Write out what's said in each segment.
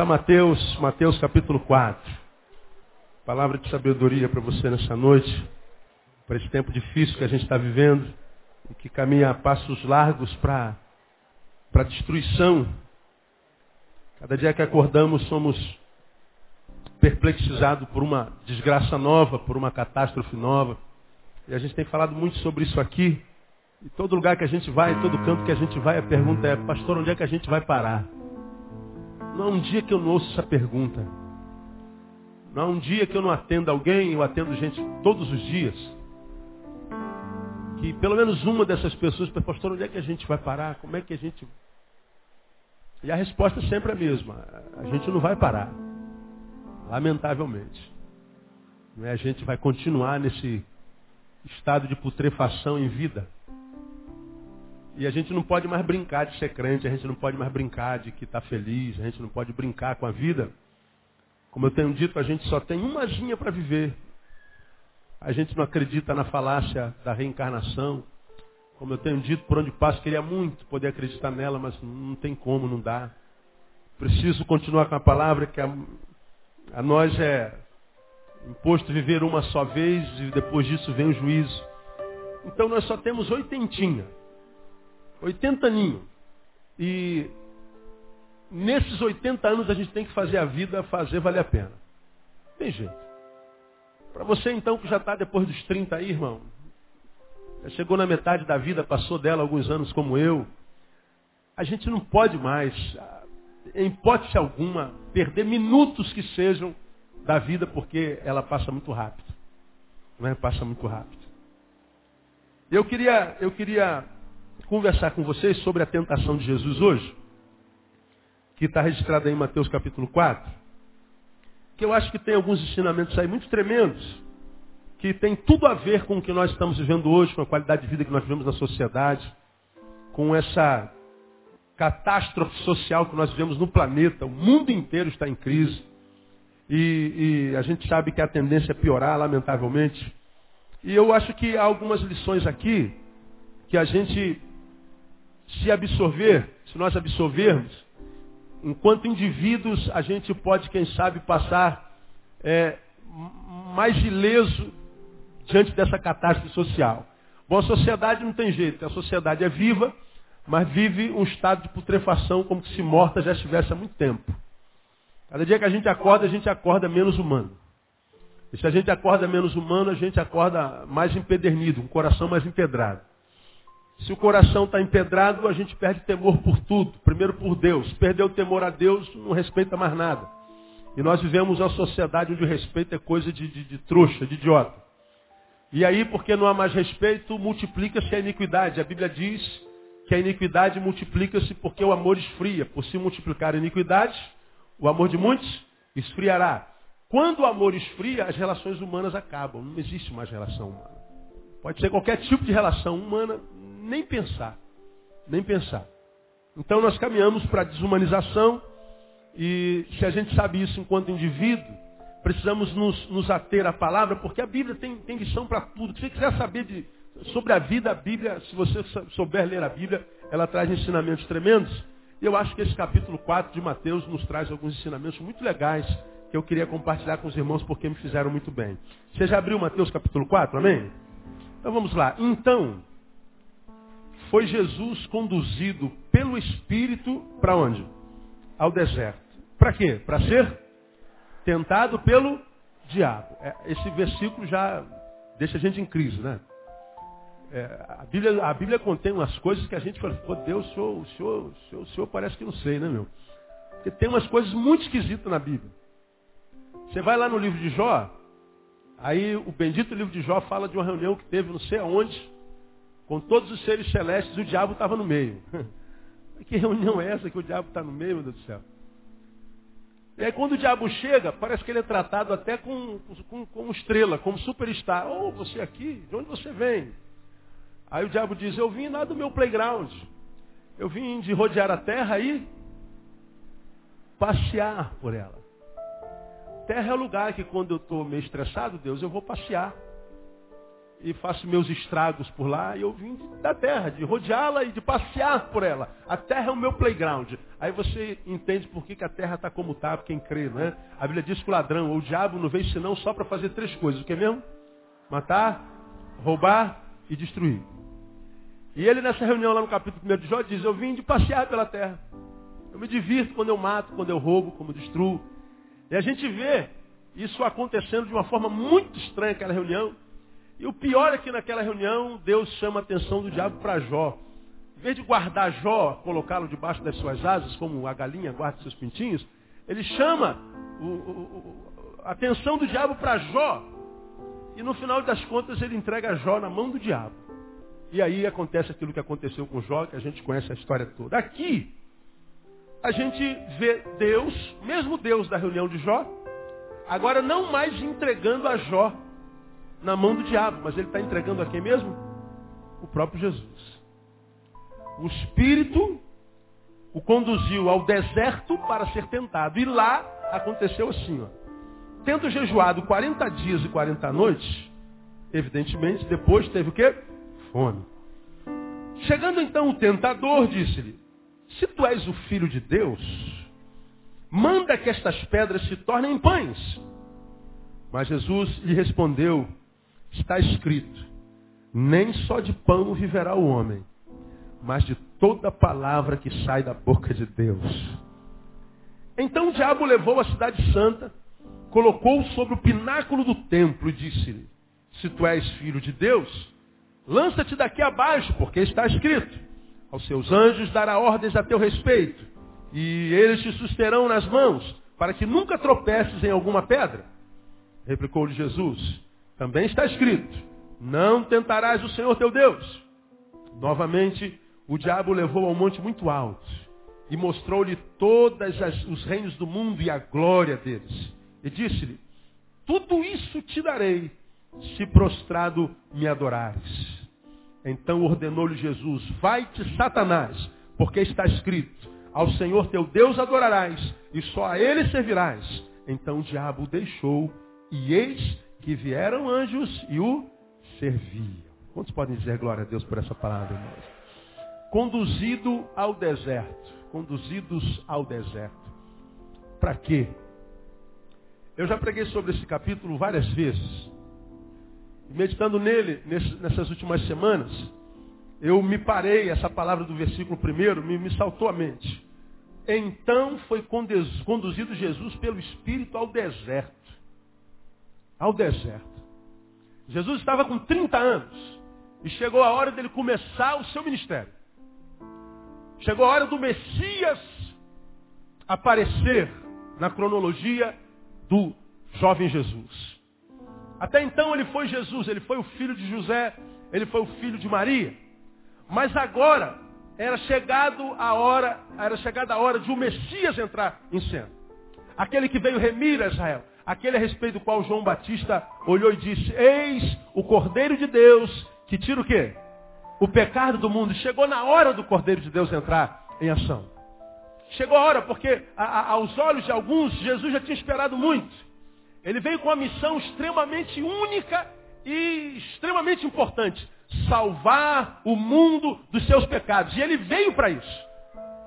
A Mateus, Mateus capítulo 4. Palavra de sabedoria para você nessa noite, para esse tempo difícil que a gente está vivendo e que caminha a passos largos para a destruição. Cada dia que acordamos somos perplexizados por uma desgraça nova, por uma catástrofe nova. E a gente tem falado muito sobre isso aqui. E todo lugar que a gente vai, todo canto que a gente vai, a pergunta é, pastor, onde é que a gente vai parar? Não há um dia que eu não ouço essa pergunta. Não há um dia que eu não atendo alguém, eu atendo gente todos os dias. Que pelo menos uma dessas pessoas, pastor, onde é que a gente vai parar? Como é que a gente. E a resposta é sempre a mesma. A gente não vai parar. Lamentavelmente. A gente vai continuar nesse estado de putrefação em vida. E a gente não pode mais brincar de ser crente, a gente não pode mais brincar de que está feliz, a gente não pode brincar com a vida. Como eu tenho dito, a gente só tem uma ginha para viver. A gente não acredita na falácia da reencarnação. Como eu tenho dito, por onde passo, queria muito poder acreditar nela, mas não tem como, não dá. Preciso continuar com a palavra que a, a nós é imposto viver uma só vez e depois disso vem o juízo. Então nós só temos oitentinha. 80 aninhos. E nesses 80 anos a gente tem que fazer a vida fazer valer a pena. Tem jeito. Para você então que já está depois dos 30 aí, irmão, já chegou na metade da vida, passou dela alguns anos como eu, a gente não pode mais, em hipótese alguma, perder minutos que sejam da vida, porque ela passa muito rápido. Não é? Passa muito rápido. Eu queria, eu queria conversar com vocês sobre a tentação de Jesus hoje, que está registrada em Mateus capítulo 4, que eu acho que tem alguns ensinamentos aí muito tremendos, que tem tudo a ver com o que nós estamos vivendo hoje, com a qualidade de vida que nós vivemos na sociedade, com essa catástrofe social que nós vivemos no planeta. O mundo inteiro está em crise. E, e, a gente sabe que a tendência é piorar, lamentavelmente. E eu acho que há algumas lições aqui que a gente se absorver, se nós absorvermos, enquanto indivíduos, a gente pode, quem sabe, passar é, mais ileso diante dessa catástrofe social. Bom, a sociedade não tem jeito, a sociedade é viva, mas vive um estado de putrefação como se morta já estivesse há muito tempo. Cada dia que a gente acorda, a gente acorda menos humano. E se a gente acorda menos humano, a gente acorda mais empedernido, um coração mais empedrado. Se o coração está empedrado, a gente perde temor por tudo. Primeiro por Deus. Perdeu o temor a Deus, não respeita mais nada. E nós vivemos uma sociedade onde o respeito é coisa de, de, de trouxa, de idiota. E aí, porque não há mais respeito, multiplica-se a iniquidade. A Bíblia diz que a iniquidade multiplica-se porque o amor esfria. Por se multiplicar a iniquidade, o amor de muitos esfriará. Quando o amor esfria, as relações humanas acabam. Não existe mais relação humana. Pode ser qualquer tipo de relação humana, nem pensar. Nem pensar. Então nós caminhamos para a desumanização e se a gente sabe isso enquanto indivíduo, precisamos nos, nos ater à palavra, porque a Bíblia tem, tem lição para tudo. Se você quiser saber de, sobre a vida, a Bíblia, se você souber ler a Bíblia, ela traz ensinamentos tremendos. E eu acho que esse capítulo 4 de Mateus nos traz alguns ensinamentos muito legais que eu queria compartilhar com os irmãos porque me fizeram muito bem. Você já abriu Mateus capítulo 4, amém? Então vamos lá. Então, foi Jesus conduzido pelo Espírito para onde? Ao deserto. Para quê? Para ser tentado pelo diabo. É, esse versículo já deixa a gente em crise, né? É, a, Bíblia, a Bíblia contém umas coisas que a gente fala, pô, Deus, o senhor, o, senhor, o, senhor, o senhor parece que não sei, né, meu? Porque tem umas coisas muito esquisitas na Bíblia. Você vai lá no livro de Jó, aí o bendito livro de Jó fala de uma reunião que teve não sei aonde, com todos os seres celestes, o diabo estava no meio. Que reunião é essa que o diabo está no meio, meu Deus do céu? E aí quando o diabo chega, parece que ele é tratado até com, com, como estrela, como superstar. Oh, você aqui, de onde você vem? Aí o diabo diz, eu vim lá do meu playground. Eu vim de rodear a terra e passear por ela. Terra é o lugar que quando eu estou meio estressado, Deus, eu vou passear e faço meus estragos por lá, e eu vim da terra, de rodeá-la e de passear por ela. A terra é o meu playground. Aí você entende por que, que a terra está como está, quem crê, né? A Bíblia diz que o ladrão ou o diabo não veio senão só para fazer três coisas. O que é mesmo? Matar, roubar e destruir. E ele nessa reunião lá no capítulo 1 de Jó diz, eu vim de passear pela terra. Eu me divirto quando eu mato, quando eu roubo, quando eu destruo. E a gente vê isso acontecendo de uma forma muito estranha naquela reunião. E o pior é que naquela reunião Deus chama a atenção do diabo para Jó. Em vez de guardar Jó, colocá-lo debaixo das suas asas, como a galinha guarda seus pintinhos, ele chama o, o, a atenção do diabo para Jó. E no final das contas ele entrega Jó na mão do diabo. E aí acontece aquilo que aconteceu com Jó, que a gente conhece a história toda. Aqui, a gente vê Deus, mesmo Deus da reunião de Jó, agora não mais entregando a Jó na mão do diabo, mas ele está entregando a quem mesmo? O próprio Jesus. O Espírito o conduziu ao deserto para ser tentado. E lá aconteceu assim, ó. Tendo jejuado 40 dias e 40 noites, evidentemente, depois teve o quê? Fome. Chegando então o tentador, disse-lhe, se tu és o filho de Deus, manda que estas pedras se tornem pães. Mas Jesus lhe respondeu, está escrito, nem só de pão viverá o homem, mas de toda palavra que sai da boca de Deus. Então o diabo levou a cidade santa, colocou-o sobre o pináculo do templo e disse-lhe, se tu és filho de Deus, lança-te daqui abaixo, porque está escrito, aos seus anjos dará ordens a teu respeito, e eles te susterão nas mãos, para que nunca tropeces em alguma pedra. Replicou-lhe Jesus, também está escrito, não tentarás o Senhor teu Deus. Novamente, o diabo levou ao monte muito alto e mostrou-lhe todos os reinos do mundo e a glória deles. E disse-lhe, tudo isso te darei, se prostrado me adorares. Então ordenou-lhe Jesus, vai-te Satanás, porque está escrito, ao Senhor teu Deus adorarás, e só a ele servirás. Então o diabo o deixou, e eis que vieram anjos e o serviam. Quantos podem dizer glória a Deus por essa palavra, irmãos? Conduzido ao deserto. Conduzidos ao deserto. Para quê? Eu já preguei sobre esse capítulo várias vezes meditando nele nessas últimas semanas, eu me parei, essa palavra do versículo primeiro me, me saltou à mente. Então foi conduzido Jesus pelo Espírito ao deserto. Ao deserto. Jesus estava com 30 anos e chegou a hora dele começar o seu ministério. Chegou a hora do Messias aparecer na cronologia do jovem Jesus. Até então ele foi Jesus, ele foi o filho de José, ele foi o filho de Maria. Mas agora era chegado a hora, era chegada a hora de o Messias entrar em cena. Aquele que veio remir a Israel, aquele a respeito do qual João Batista olhou e disse: "Eis o Cordeiro de Deus que tira o quê? O pecado do mundo". Chegou na hora do Cordeiro de Deus entrar em ação. Chegou a hora porque a, a, aos olhos de alguns Jesus já tinha esperado muito. Ele veio com uma missão extremamente única e extremamente importante. Salvar o mundo dos seus pecados. E ele veio para isso.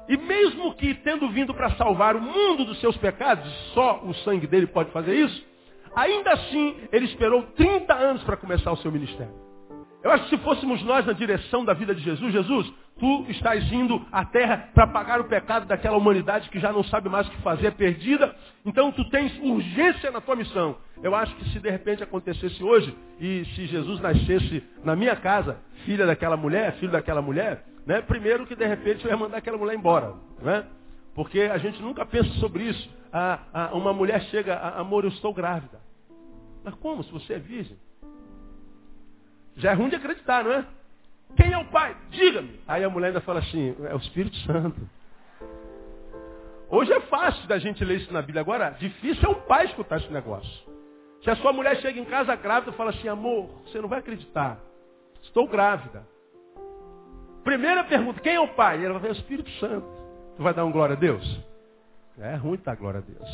E mesmo que tendo vindo para salvar o mundo dos seus pecados, só o sangue dele pode fazer isso, ainda assim ele esperou 30 anos para começar o seu ministério. Eu acho que se fôssemos nós na direção da vida de Jesus, Jesus, tu estás indo à terra para pagar o pecado daquela humanidade que já não sabe mais o que fazer, é perdida. Então tu tens urgência na tua missão. Eu acho que se de repente acontecesse hoje, e se Jesus nascesse na minha casa, filha daquela mulher, filho daquela mulher, né, primeiro que de repente eu ia mandar aquela mulher embora. Né? Porque a gente nunca pensa sobre isso. Ah, ah, uma mulher chega, ah, amor, eu estou grávida. Mas como? Se você é virgem? Já é ruim de acreditar, não é? Quem é o pai? Diga-me. Aí a mulher ainda fala assim, é o Espírito Santo. Hoje é fácil da gente ler isso na Bíblia. Agora, difícil é o pai escutar esse negócio. Se a sua mulher chega em casa grávida e fala assim, amor, você não vai acreditar. Estou grávida. Primeira pergunta, quem é o pai? E ela vai falar, é o Espírito Santo. Tu vai dar um glória a Deus? É ruim dar glória a Deus.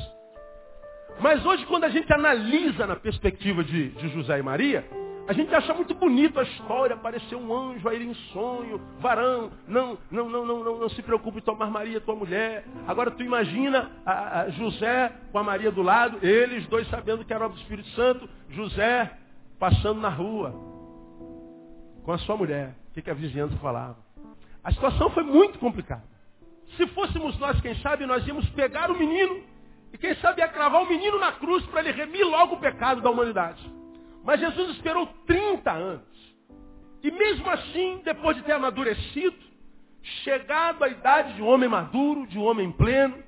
Mas hoje, quando a gente analisa na perspectiva de, de José e Maria, A gente acha muito bonito a história, apareceu um anjo a ir em sonho, varão, não, não, não, não, não, não se preocupe em tomar Maria, tua mulher. Agora tu imagina a, a José com a Maria do lado, eles dois sabendo que era obra do Espírito Santo, José passando na rua com a sua mulher. Que, que a vizinhança falava? A situação foi muito complicada. Se fôssemos nós, quem sabe, nós íamos pegar o menino e quem sabe ia cravar o menino na cruz para ele remir logo o pecado da humanidade. Mas Jesus esperou 30 anos. E mesmo assim, depois de ter amadurecido, chegado à idade de um homem maduro, de um homem pleno,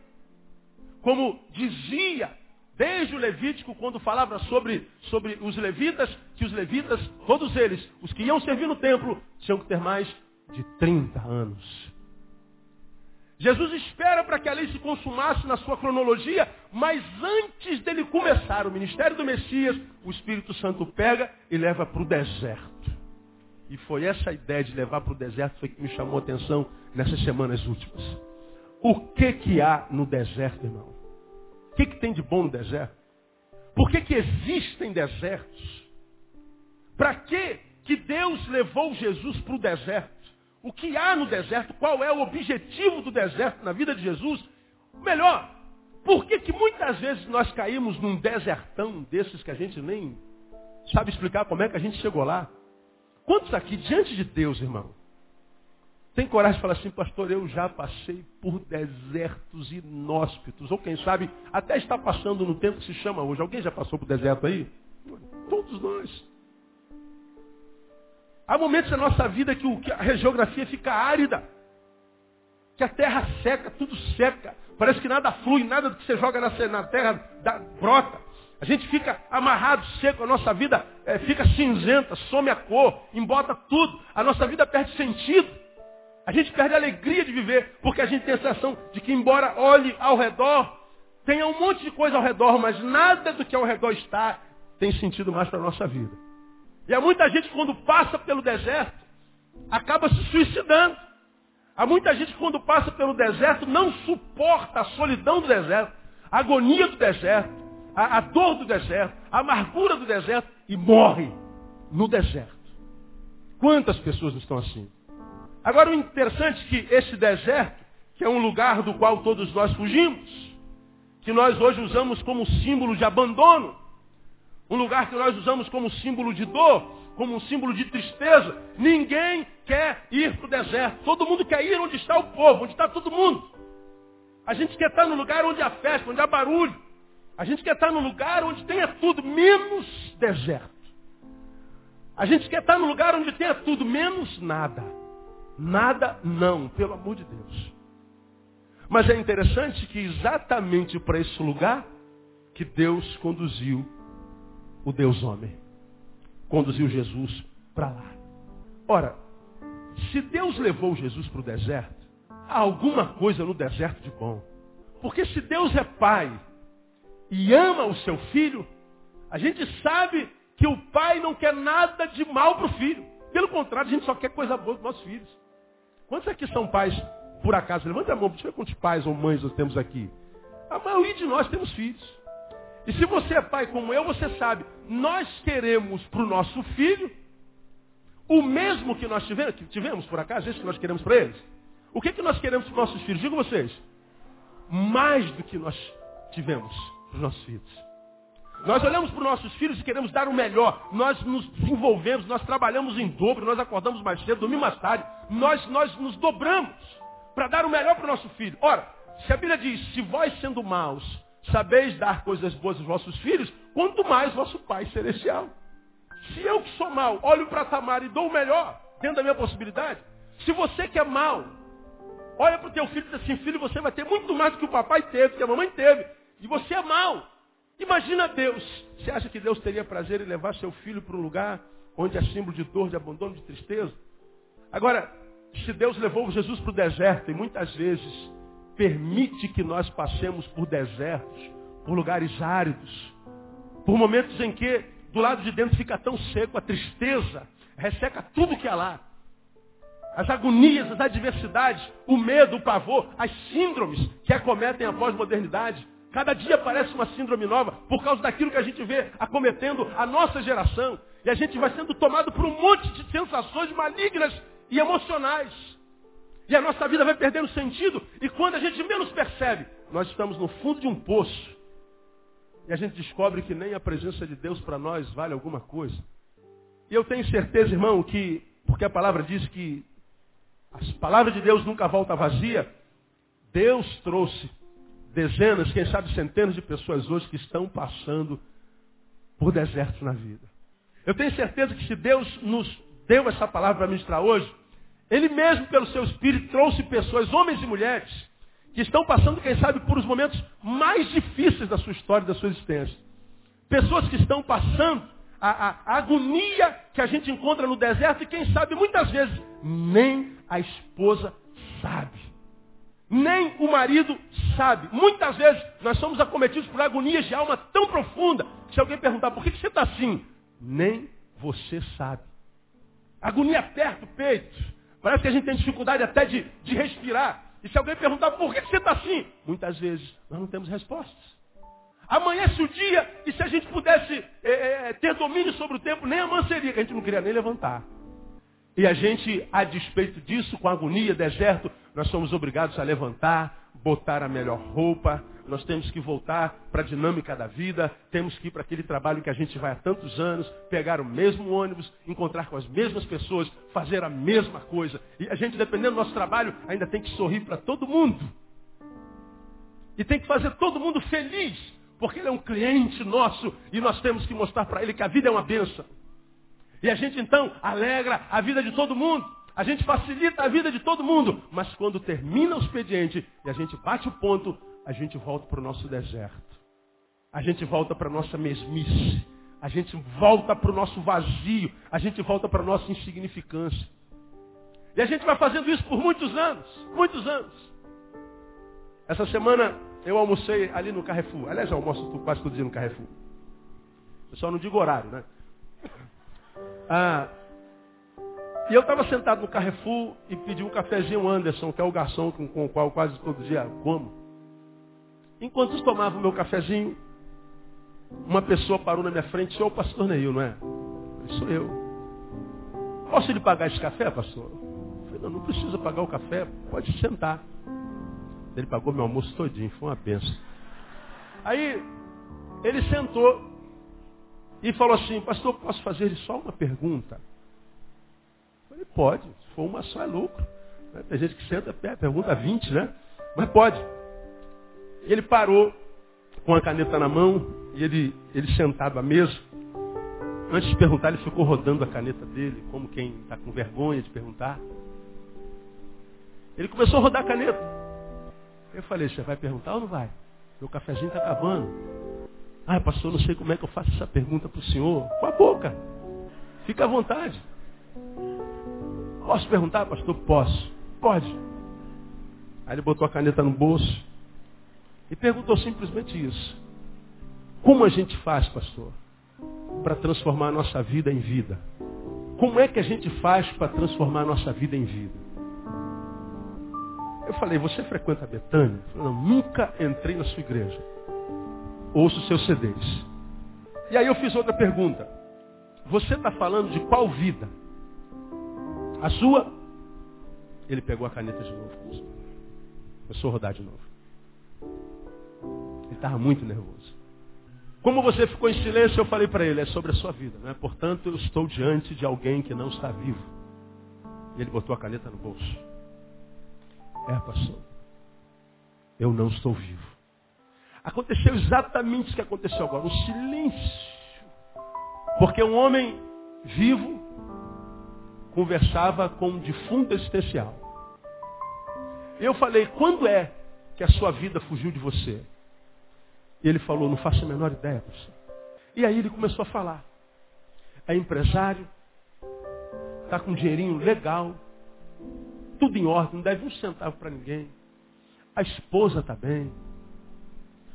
como dizia desde o Levítico, quando falava sobre, sobre os levitas, que os levitas, todos eles, os que iam servir no templo, tinham que ter mais de 30 anos. Jesus espera para que a lei se consumasse na sua cronologia, mas antes dele começar o ministério do Messias, o Espírito Santo pega e leva para o deserto. E foi essa ideia de levar para o deserto foi que me chamou a atenção nessas semanas últimas. O que que há no deserto, irmão? Que, que tem de bom no deserto? Por que, que existem desertos? Para que, que Deus levou Jesus para o deserto? o que há no deserto, qual é o objetivo do deserto na vida de Jesus. Melhor, por que, que muitas vezes nós caímos num desertão desses que a gente nem sabe explicar como é que a gente chegou lá? Quantos aqui, diante de Deus, irmão, tem coragem de falar assim, pastor, eu já passei por desertos inóspitos, ou quem sabe, até está passando no tempo que se chama hoje. Alguém já passou por deserto aí? Todos nós. Há momentos na nossa vida que, a geografia fica árida. Que a terra seca, tudo seca. Parece que nada flui, nada do que você joga na, na terra dá, brota. A gente fica amarrado, seco, a nossa vida é, fica cinzenta, some a cor, embota tudo. A nossa vida perde sentido. A gente perde a alegria de viver, porque a gente tem a sensação de que, embora olhe ao redor, tenha um monte de coisa ao redor, mas nada do que ao redor está tem sentido mais para a nossa vida. E há muita gente que quando passa pelo deserto, acaba se suicidando. Há muita gente que quando passa pelo deserto não suporta a solidão do deserto, a agonia do deserto, a, a dor do deserto, a amargura do deserto e morre no deserto. Quantas pessoas estão assim? Agora o interessante é que esse deserto, que é um lugar do qual todos nós fugimos, que nós hoje usamos como símbolo de abandono, um lugar que nós usamos como símbolo de dor, como um símbolo de tristeza. Ninguém quer ir para o deserto. Todo mundo quer ir onde está o povo, onde está todo mundo. A gente quer estar no lugar onde há festa, onde há barulho. A gente quer estar no lugar onde tenha tudo, menos deserto. A gente quer estar no lugar onde tenha tudo, menos nada. Nada não, pelo amor de Deus. Mas é interessante que exatamente para esse lugar que Deus conduziu o Deus homem. Conduziu Jesus para lá. Ora, se Deus levou Jesus para o deserto, há alguma coisa no deserto de bom. Porque se Deus é pai e ama o seu filho, a gente sabe que o pai não quer nada de mal para o filho. Pelo contrário, a gente só quer coisa boa para os nossos filhos. Quantos aqui são pais, por acaso? Levanta a mão, deixa eu ver quantos pais ou mães nós temos aqui. A maioria de nós temos filhos. E se você é pai como eu, você sabe, nós queremos para o nosso filho o mesmo que nós tivemos, que tivemos por acaso, isso que nós queremos para eles. O que, que nós queremos para os nossos filhos? Digo vocês. Mais do que nós tivemos para os nossos filhos. Nós olhamos para os nossos filhos e queremos dar o melhor. Nós nos desenvolvemos, nós trabalhamos em dobro, nós acordamos mais cedo, dormimos mais tarde. Nós, nós nos dobramos para dar o melhor para o nosso filho. Ora, se a Bíblia diz, se vós sendo maus sabeis dar coisas boas aos vossos filhos, quanto mais vosso Pai Celestial. Se eu que sou mal, olho para Tamar e dou o melhor, dentro da minha possibilidade, se você que é mal, olha para o teu filho e diz assim, filho, você vai ter muito mais do que o papai teve, que a mamãe teve, e você é mal. Imagina Deus. Você acha que Deus teria prazer em levar seu filho para um lugar onde é símbolo de dor, de abandono, de tristeza? Agora, se Deus levou Jesus para o deserto, e muitas vezes permite que nós passemos por desertos, por lugares áridos, por momentos em que do lado de dentro fica tão seco, a tristeza resseca tudo que há lá. As agonias, as adversidades, o medo, o pavor, as síndromes que acometem a pós-modernidade. Cada dia parece uma síndrome nova por causa daquilo que a gente vê acometendo a nossa geração. E a gente vai sendo tomado por um monte de sensações malignas e emocionais. E a nossa vida vai perdendo sentido. E quando a gente menos percebe, nós estamos no fundo de um poço. E a gente descobre que nem a presença de Deus para nós vale alguma coisa. E eu tenho certeza, irmão, que, porque a palavra diz que as palavras de Deus nunca volta vazia, Deus trouxe dezenas, quem sabe centenas de pessoas hoje que estão passando por desertos na vida. Eu tenho certeza que se Deus nos deu essa palavra para ministrar hoje, Ele mesmo, pelo seu Espírito, trouxe pessoas, homens e mulheres, que estão passando, quem sabe, por os momentos mais difíceis da sua história, da sua existência. Pessoas que estão passando a, a, a agonia que a gente encontra no deserto e, quem sabe, muitas vezes, nem a esposa sabe nem o marido sabe. Muitas vezes nós somos acometidos por agonias de alma tão profunda que se alguém perguntar por que você está assim, nem você sabe. Agonia aperta o peito. Parece que a gente tem dificuldade até de, de respirar. E se alguém perguntar por que você está assim, muitas vezes nós não temos respostas. Amanhece o dia e se a gente pudesse é, é, ter domínio sobre o tempo, nem a seria, a gente não queria nem levantar. E a gente, a despeito disso, com agonia, deserto, nós somos obrigados a levantar, botar a melhor roupa, nós temos que voltar para a dinâmica da vida, temos que ir para aquele trabalho que a gente vai há tantos anos, pegar o mesmo ônibus, encontrar com as mesmas pessoas, fazer a mesma coisa. E a gente, dependendo do nosso trabalho, ainda tem que sorrir para todo mundo. E tem que fazer todo mundo feliz, porque ele é um cliente nosso e nós temos que mostrar para ele que a vida é uma benção. E a gente então alegra a vida de todo mundo. A gente facilita a vida de todo mundo. Mas quando termina o expediente e a gente bate o ponto, a gente volta para o nosso deserto. A gente volta para a nossa mesmice. A gente volta para o nosso vazio. A gente volta para a nossa insignificância. E a gente vai fazendo isso por muitos anos. Muitos anos. Essa semana eu almocei ali no Carrefour. Aliás, eu almoço quase todo dia no Carrefour. Eu só não digo horário, né? Ah, e eu estava sentado no Carrefour e pedi um cafezinho Anderson, que é o garçom com, com o qual quase todo dia como. Enquanto eu tomava o meu cafezinho, uma pessoa parou na minha frente, sou o pastor Neil, não é? Eu sou eu. Posso lhe pagar esse café, pastor? Eu falei, não, não precisa pagar o café, pode sentar. Ele pagou meu almoço todinho, foi uma benção. Aí, ele sentou e falou assim, pastor, posso fazer só uma pergunta? Falei, pode, se for uma só é lucro. Né? Tem gente que senta, pergunta 20, né? Mas pode. Ele parou com a caneta na mão e ele, ele sentado à mesa. Antes de perguntar, ele ficou rodando a caneta dele, como quem está com vergonha de perguntar. Ele começou a rodar a caneta. Eu falei, você vai perguntar ou não vai? Meu cafezinho está acabando. Ah, pastor, não sei como é que eu faço essa pergunta para o senhor. Com a boca. Fica à vontade. Posso perguntar, pastor? Posso. Pode. Aí ele botou a caneta no bolso e perguntou simplesmente isso. Como a gente faz, pastor, para transformar a nossa vida em vida? Como é que a gente faz para transformar a nossa vida em vida? Eu falei, você frequenta a Betânia? Não, nunca entrei na sua igreja ouço seus CDs. E aí eu fiz outra pergunta. Você está falando de qual vida? A sua? Ele pegou a caneta de novo. Começou a rodar de novo. Ele estava muito nervoso. Como você ficou em silêncio, eu falei para ele, é sobre a sua vida. Né? Portanto, eu estou diante de alguém que não está vivo. E ele botou a caneta no bolso. É, pastor. Eu não estou vivo. Aconteceu exatamente o que aconteceu agora, um silêncio. Porque um homem vivo conversava com um defunto existencial. Eu falei, quando é que a sua vida fugiu de você? E ele falou, não faço a menor ideia, professor. E aí ele começou a falar. É empresário, está com um dinheirinho legal, tudo em ordem, não deve um centavo para ninguém. A esposa está bem,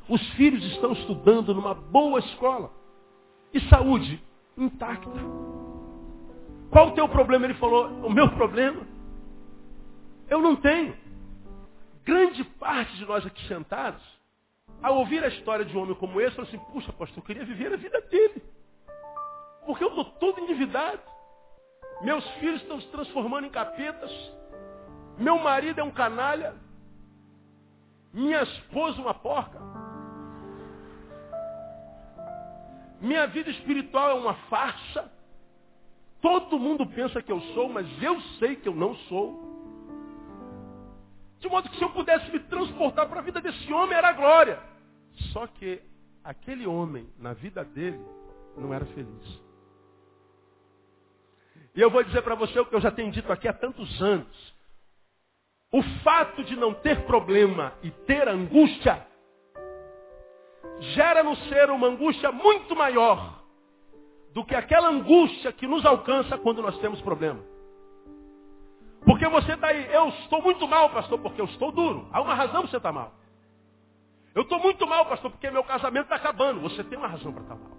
os filhos estão estudando numa boa escola. E saúde intacta. Qual o teu problema? Ele falou, o meu problema? Eu não tenho. Grande parte de nós aqui sentados, ao ouvir a história de um homem como esse, falou assim, puxa, pastor, eu queria viver a vida dele. Porque eu estou todo endividado. Meus filhos estão se transformando em capetas. Meu marido é um canalha. Minha esposa uma porca. Minha vida espiritual é uma farsa. Todo mundo pensa que eu sou, mas eu sei que eu não sou. De modo que se eu pudesse me transportar para a vida desse homem, era glória. Só que aquele homem, na vida dele, não era feliz. E eu vou dizer para você o que eu já tenho dito aqui há tantos anos. O fato de não ter problema e ter angústia gera no ser uma angústia muito maior do que aquela angústia que nos alcança quando nós temos problema. Porque você está aí, eu estou muito mal, pastor, porque eu estou duro. Há uma razão para você estar tá mal. Eu estou muito mal, pastor, porque meu casamento está acabando. Você tem uma razão para estar tá mal.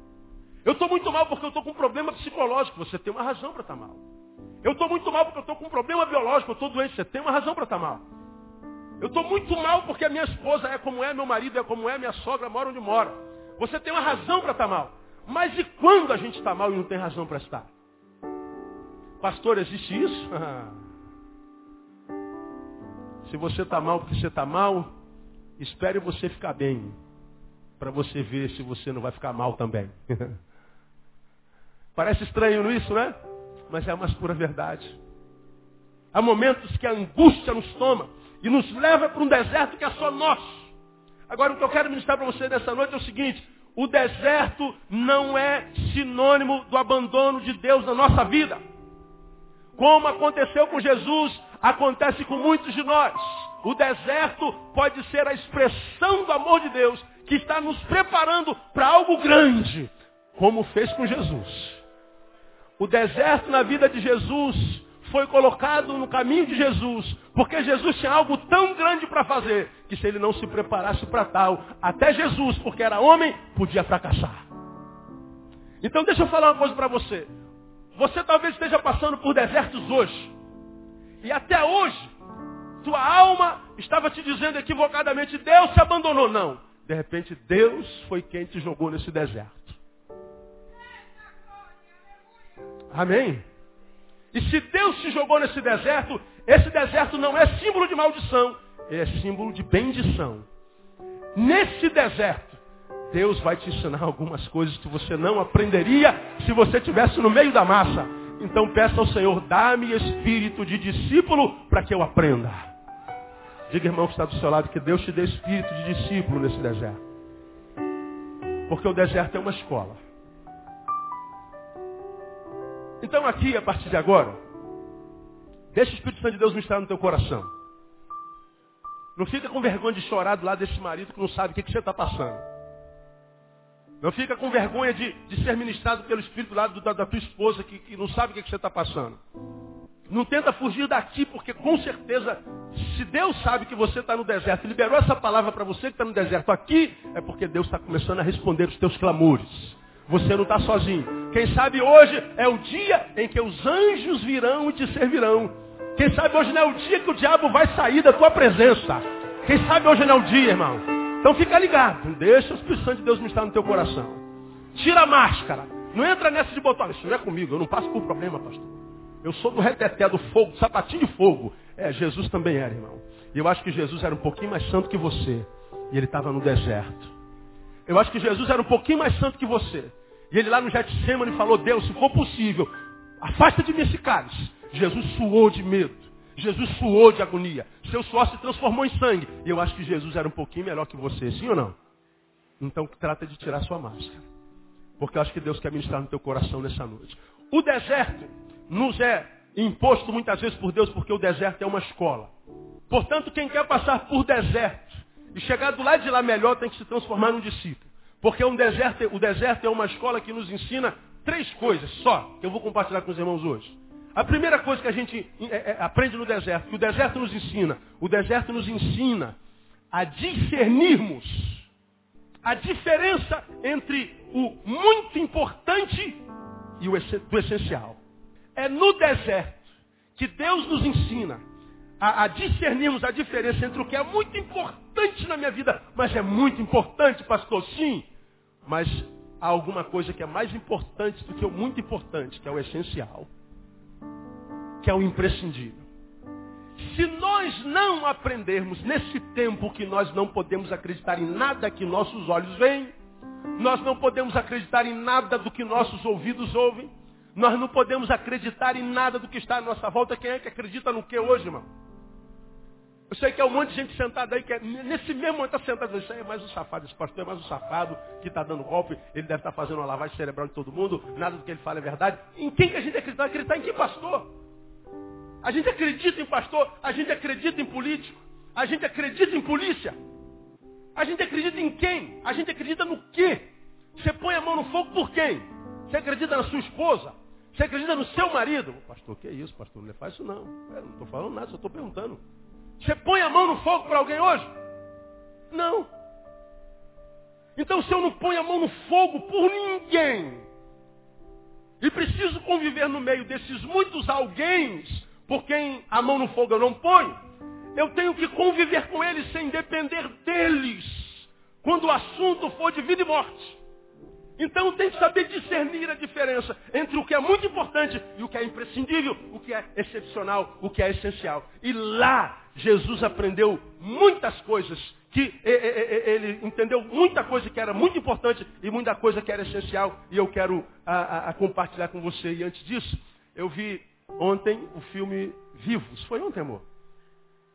Eu estou muito mal porque eu estou com um problema psicológico. Você tem uma razão para estar tá mal. Eu estou muito mal porque eu estou com um problema biológico. Eu estou doente. Você tem uma razão para estar mal. Eu estou muito mal porque a minha esposa é como é, meu marido é como é, minha sogra mora onde mora. Você tem uma razão para estar mal. Mas e quando a gente está mal e não tem razão para estar? Pastor, existe isso? Se você está mal porque você está mal, espere você ficar bem. Para você ver se você não vai ficar mal também. Parece estranho isso, né? Mas é a mais pura verdade. Há momentos que a angústia nos toma e nos leva para um deserto que é só nosso. Agora o que eu quero ministrar para você nessa noite é o seguinte: o deserto não é sinônimo do abandono de Deus na nossa vida. Como aconteceu com Jesus, acontece com muitos de nós. O deserto pode ser a expressão do amor de Deus que está nos preparando para algo grande, como fez com Jesus. O deserto na vida de Jesus foi colocado no caminho de Jesus, porque Jesus tinha algo tão grande para fazer, que se ele não se preparasse para tal, até Jesus, porque era homem, podia fracassar. Então deixa eu falar uma coisa para você. Você talvez esteja passando por desertos hoje. E até hoje, tua alma estava te dizendo equivocadamente, Deus se abandonou. Não. De repente, Deus foi quem te jogou nesse deserto. Amém? E se Deus te jogou nesse deserto, esse deserto não é símbolo de maldição, é símbolo de bendição. Nesse deserto, Deus vai te ensinar algumas coisas que você não aprenderia se você estivesse no meio da massa. Então peça ao Senhor, dá-me espírito de discípulo para que eu aprenda. Diga, irmão que está do seu lado, que Deus te dê espírito de discípulo nesse deserto. Porque o deserto é uma escola. Então aqui, a partir de agora, deixa o Espírito Santo de Deus ministrar no teu coração. Não fica com vergonha de chorar do lado desse marido que não sabe o que, que você está passando. Não fica com vergonha de, de, ser ministrado pelo Espírito do lado da, da tua esposa que, que, não sabe o que, que você está passando. Não tenta fugir daqui, porque com certeza, se Deus sabe que você está no deserto, liberou essa palavra para você que está no deserto aqui, é porque Deus está começando a responder os teus clamores. Você não está sozinho. Quem sabe hoje é o dia em que os anjos virão e te servirão. Quem sabe hoje não é o dia que o diabo vai sair da tua presença. Quem sabe hoje não é o dia, irmão. Então fica ligado. Deixa o Espírito Santo de Deus me estar no teu coração. Tira a máscara. Não entra nessa de botar. Isso não é comigo. Eu não passo por problema, pastor. Eu sou do reteté, do fogo, do sapatinho de fogo. É, Jesus também era, irmão. E eu acho que Jesus era um pouquinho mais santo que você. E ele estava no deserto. Eu acho que Jesus era um pouquinho mais santo que você. E ele lá no Getsemane falou, Deus, se for possível, afasta de mim esse cálice. Jesus suou de medo. Jesus suou de agonia. Seu suor se transformou em sangue. E eu acho que Jesus era um pouquinho melhor que você, sim ou não? Então trata de tirar sua máscara. Porque eu acho que Deus quer ministrar no teu coração nessa noite. O deserto nos é imposto muitas vezes por Deus porque o deserto é uma escola. Portanto, quem quer passar por deserto e chegar do lado de lá melhor tem que se transformar num discípulo. Porque um deserto, o deserto é uma escola que nos ensina três coisas só, que eu vou compartilhar com os irmãos hoje. A primeira coisa que a gente é, é, aprende no deserto, que o deserto nos ensina, o deserto nos ensina a discernirmos a diferença entre o muito importante e o do essencial. É no deserto que Deus nos ensina a, a discernirmos a diferença entre o que é muito importante na minha vida, mas é muito importante, pastor, sim, mas há alguma coisa que é mais importante do que o muito importante, que é o essencial, que é o imprescindível. Se nós não aprendermos nesse tempo que nós não podemos acreditar em nada que nossos olhos veem, nós não podemos acreditar em nada do que nossos ouvidos ouvem, nós não podemos acreditar em nada do que está à nossa volta. Quem é que acredita no que hoje, irmão? Eu sei que é um monte de gente sentada aí, que é, nesse mesmo momento está sentado, isso aí é mais um safado, esse pastor é mais um safado que está dando golpe, ele deve estar tá fazendo uma lavagem cerebral de todo mundo, nada do que ele fala é verdade. Em quem que a gente acredita? Acreditar em que pastor? A gente acredita em pastor, a gente acredita em político, a gente acredita em polícia. A gente acredita em quem? A gente acredita no quê? Você põe a mão no fogo por quem? Você acredita na sua esposa? Você acredita no seu marido? Pastor, que é isso, pastor? Não faz isso não. Eu não estou falando nada, só estou perguntando. Você põe a mão no fogo para alguém hoje? Não. Então se eu não ponho a mão no fogo por ninguém, e preciso conviver no meio desses muitos alguém por quem a mão no fogo eu não ponho, eu tenho que conviver com eles sem depender deles, quando o assunto for de vida e morte. Então tem que saber discernir a diferença entre o que é muito importante e o que é imprescindível, o que é excepcional, o que é essencial. E lá Jesus aprendeu muitas coisas que ele entendeu muita coisa que era muito importante e muita coisa que era essencial. E eu quero a, a, a compartilhar com você. E antes disso, eu vi ontem o filme Vivos. Foi ontem, amor?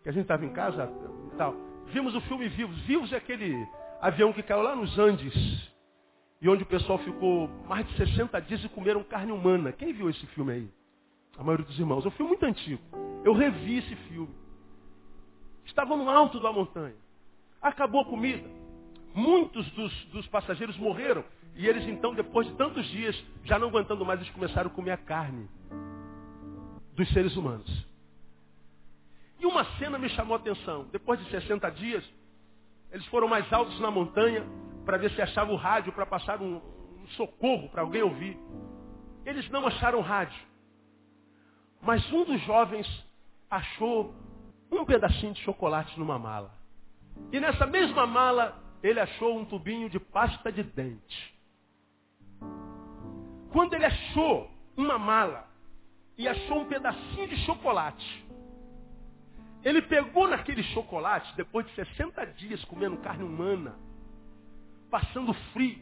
Que a gente estava em casa e tal. Vimos o filme Vivos. Vivos é aquele avião que caiu lá nos Andes e onde o pessoal ficou mais de 60 dias e comeram carne humana. Quem viu esse filme aí? A maioria dos irmãos. É um filme muito antigo. Eu revi esse filme. Estavam no alto da montanha. Acabou a comida. Muitos dos, dos passageiros morreram. E eles então, depois de tantos dias, já não aguentando mais, eles começaram a comer a carne dos seres humanos. E uma cena me chamou a atenção. Depois de 60 dias, eles foram mais altos na montanha, para ver se achava o rádio para passar um, um socorro para alguém ouvir. Eles não acharam rádio. Mas um dos jovens achou um pedacinho de chocolate numa mala. E nessa mesma mala, ele achou um tubinho de pasta de dente. Quando ele achou uma mala e achou um pedacinho de chocolate, ele pegou naquele chocolate, depois de 60 dias comendo carne humana, passando frio.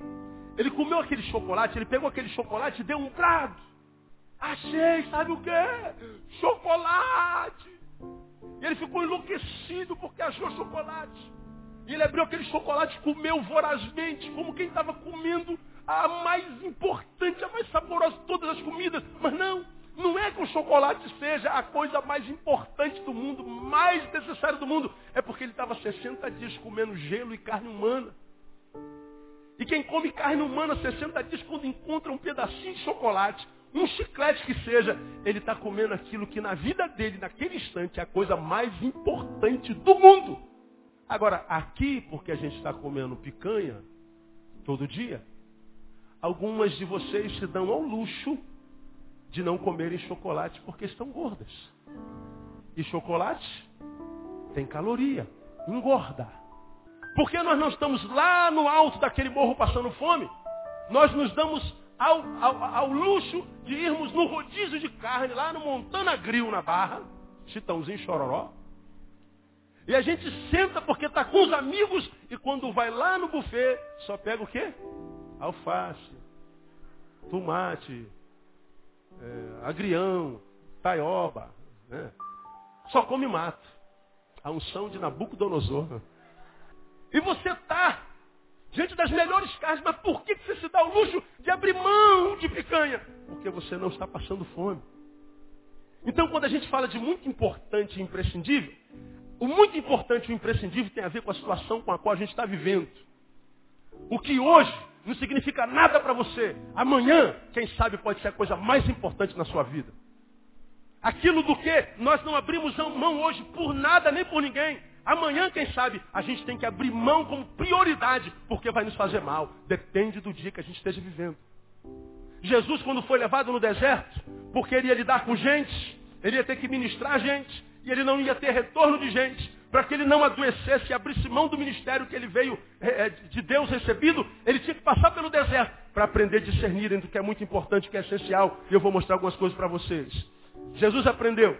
Ele comeu aquele chocolate, ele pegou aquele chocolate e deu um brado. Achei, sabe o que? Chocolate! E ele ficou enlouquecido porque achou chocolate. E ele abriu aquele chocolate e comeu vorazmente, como quem estava comendo a mais importante, a mais saborosa de todas as comidas. Mas não, não é que o chocolate seja a coisa mais importante do mundo, mais necessária do mundo. É porque ele estava 60 dias comendo gelo e carne humana. E quem come carne humana 60 dias, quando encontra um pedacinho de chocolate, um chiclete que seja, ele está comendo aquilo que na vida dele, naquele instante, é a coisa mais importante do mundo. Agora, aqui, porque a gente está comendo picanha todo dia, algumas de vocês se dão ao luxo de não comerem chocolate porque estão gordas. E chocolate tem caloria, engorda. Porque nós não estamos lá no alto daquele morro passando fome. Nós nos damos ao, ao, ao luxo de irmos no rodízio de carne, lá no Montana Grill, na Barra, Chitãozinho Chororó. E a gente senta porque está com os amigos e quando vai lá no buffet, só pega o quê? Alface, tomate, é, agrião, taioba. Né? Só come mato. A unção de Nabucodonosor. E você está diante das melhores carnes, mas por que você se dá o luxo de abrir mão de picanha? Porque você não está passando fome. Então, quando a gente fala de muito importante e imprescindível, o muito importante e o imprescindível tem a ver com a situação com a qual a gente está vivendo. O que hoje não significa nada para você, amanhã, quem sabe, pode ser a coisa mais importante na sua vida. Aquilo do que nós não abrimos mão hoje por nada nem por ninguém, Amanhã, quem sabe, a gente tem que abrir mão como prioridade, porque vai nos fazer mal. Depende do dia que a gente esteja vivendo. Jesus, quando foi levado no deserto, porque ele ia lidar com gente, ele ia ter que ministrar gente, e ele não ia ter retorno de gente, para que ele não adoecesse e abrisse mão do ministério que ele veio é, de Deus recebido, ele tinha que passar pelo deserto. para aprender a discernir entre o que é muito importante e o que é essencial. E eu vou mostrar algumas coisas para vocês. Jesus aprendeu.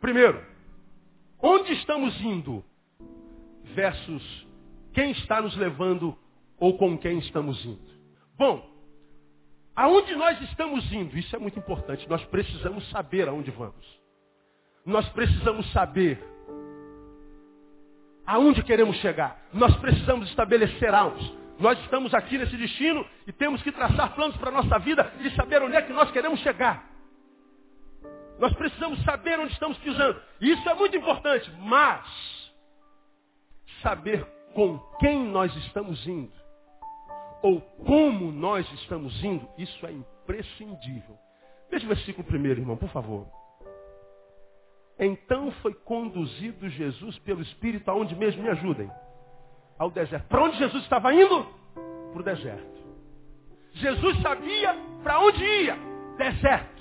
Primeiro, onde estamos indo? Versus quem está nos levando ou com quem estamos indo. Bom, aonde nós estamos indo? Isso é muito importante. Nós precisamos saber aonde vamos. Nós precisamos saber aonde queremos chegar. Nós precisamos estabelecer alvos. Nós estamos aqui nesse destino e temos que traçar planos para a nossa vida e saber onde é que nós queremos chegar. Nós precisamos saber onde estamos pisando. Isso é muito importante, mas saber com quem nós estamos indo ou como nós estamos indo, isso é imprescindível. Veja o versículo primeiro, irmão, por favor. Então foi conduzido Jesus pelo Espírito aonde mesmo? Me ajudem. Ao deserto. Para onde Jesus estava indo? Para o deserto. Jesus sabia para onde ia. Deserto.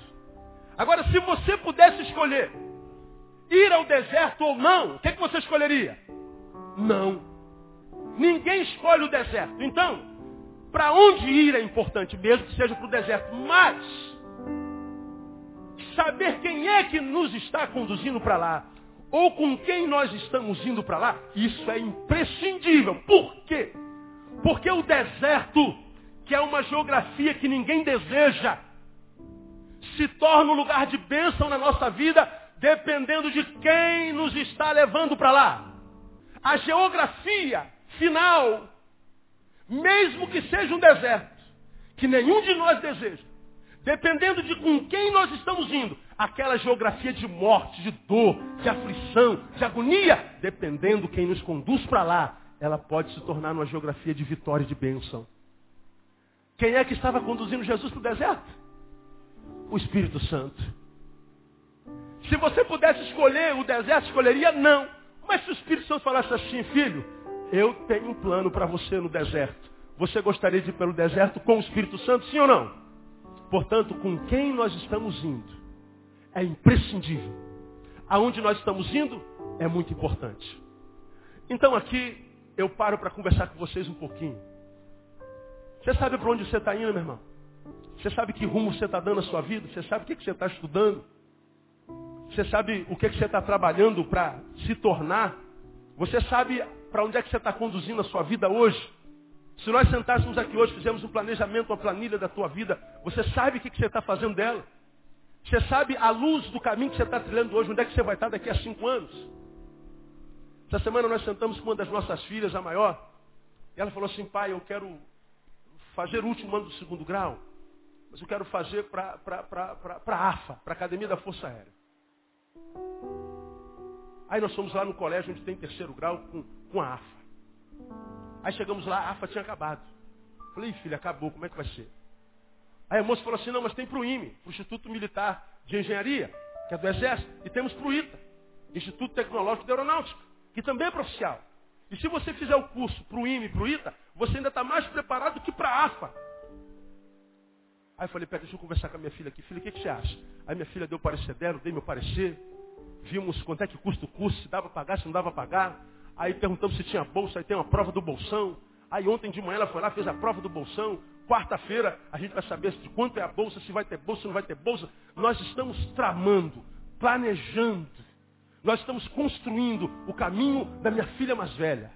Agora, se você pudesse escolher ir ao deserto ou não, o que, é que você escolheria? Não. Ninguém escolhe o deserto. Então, para onde ir é importante, mesmo que seja para o deserto. Mas, saber quem é que nos está conduzindo para lá, ou com quem nós estamos indo para lá, isso é imprescindível. Por quê? Porque o deserto, que é uma geografia que ninguém deseja, se torna um lugar de bênção na nossa vida, dependendo de quem nos está levando para lá. A geografia final, mesmo que seja um deserto, que nenhum de nós deseja, Dependendo de com quem nós estamos indo, aquela geografia de morte, de dor, de aflição, de agonia, dependendo quem nos conduz para lá, ela pode se tornar uma geografia de vitória e de bênção. Quem é que estava conduzindo Jesus para o deserto? O Espírito Santo. Se você pudesse escolher o deserto, escolheria não. Mas se o Espírito Santo falasse assim, filho, eu tenho um plano para você no deserto. Você gostaria de ir pelo deserto com o Espírito Santo, sim ou não? Portanto, com quem nós estamos indo é imprescindível. Aonde nós estamos indo é muito importante. Então aqui eu paro para conversar com vocês um pouquinho. Você sabe para onde você está indo, meu irmão? Você sabe que rumo você está dando à sua vida? Você sabe o que, que você está estudando? Você sabe o que, que você está trabalhando para se tornar? Você sabe para onde é que você está conduzindo a sua vida hoje? Se nós sentássemos aqui hoje, fizemos um planejamento, uma planilha da tua vida, você sabe o que, você está fazendo dela? Você sabe a luz do caminho que você está trilhando hoje, onde é que você vai estar daqui a cinco anos? Essa semana nós sentamos com uma das nossas filhas, a maior, e ela falou assim, pai, eu quero fazer o último ano do segundo grau, mas eu quero fazer para a AFA, para a Academia da Força Aérea. Aí nós fomos lá no colégio onde tem terceiro grau com, com a AFA. Aí chegamos lá, a AFA tinha acabado. Falei, filha, acabou, como é que vai ser? Aí a moça falou assim, não, mas tem para o IME, para o Instituto Militar de Engenharia, que é do Exército, e temos para o ITA, Instituto Tecnológico de Aeronáutica, que também é profissional. E se você fizer o curso para o IME e para o ITA, você ainda está mais preparado do que para a AFA. Aí eu falei, pera, deixa eu conversar com a minha filha aqui. Filha, o que, que você acha? Aí minha filha deu o parecer dela, dei meu parecer. Vimos quanto é que custa o curso, se dava para pagar, se não dava para pagar. Aí perguntamos se tinha bolsa, aí tem uma prova do bolsão. Aí ontem de manhã ela foi lá, fez a prova do bolsão. Quarta-feira a gente vai saber de quanto é a bolsa, se vai ter bolsa, se não vai ter bolsa. Nós estamos tramando, planejando. Nós estamos construindo o caminho da minha filha mais velha.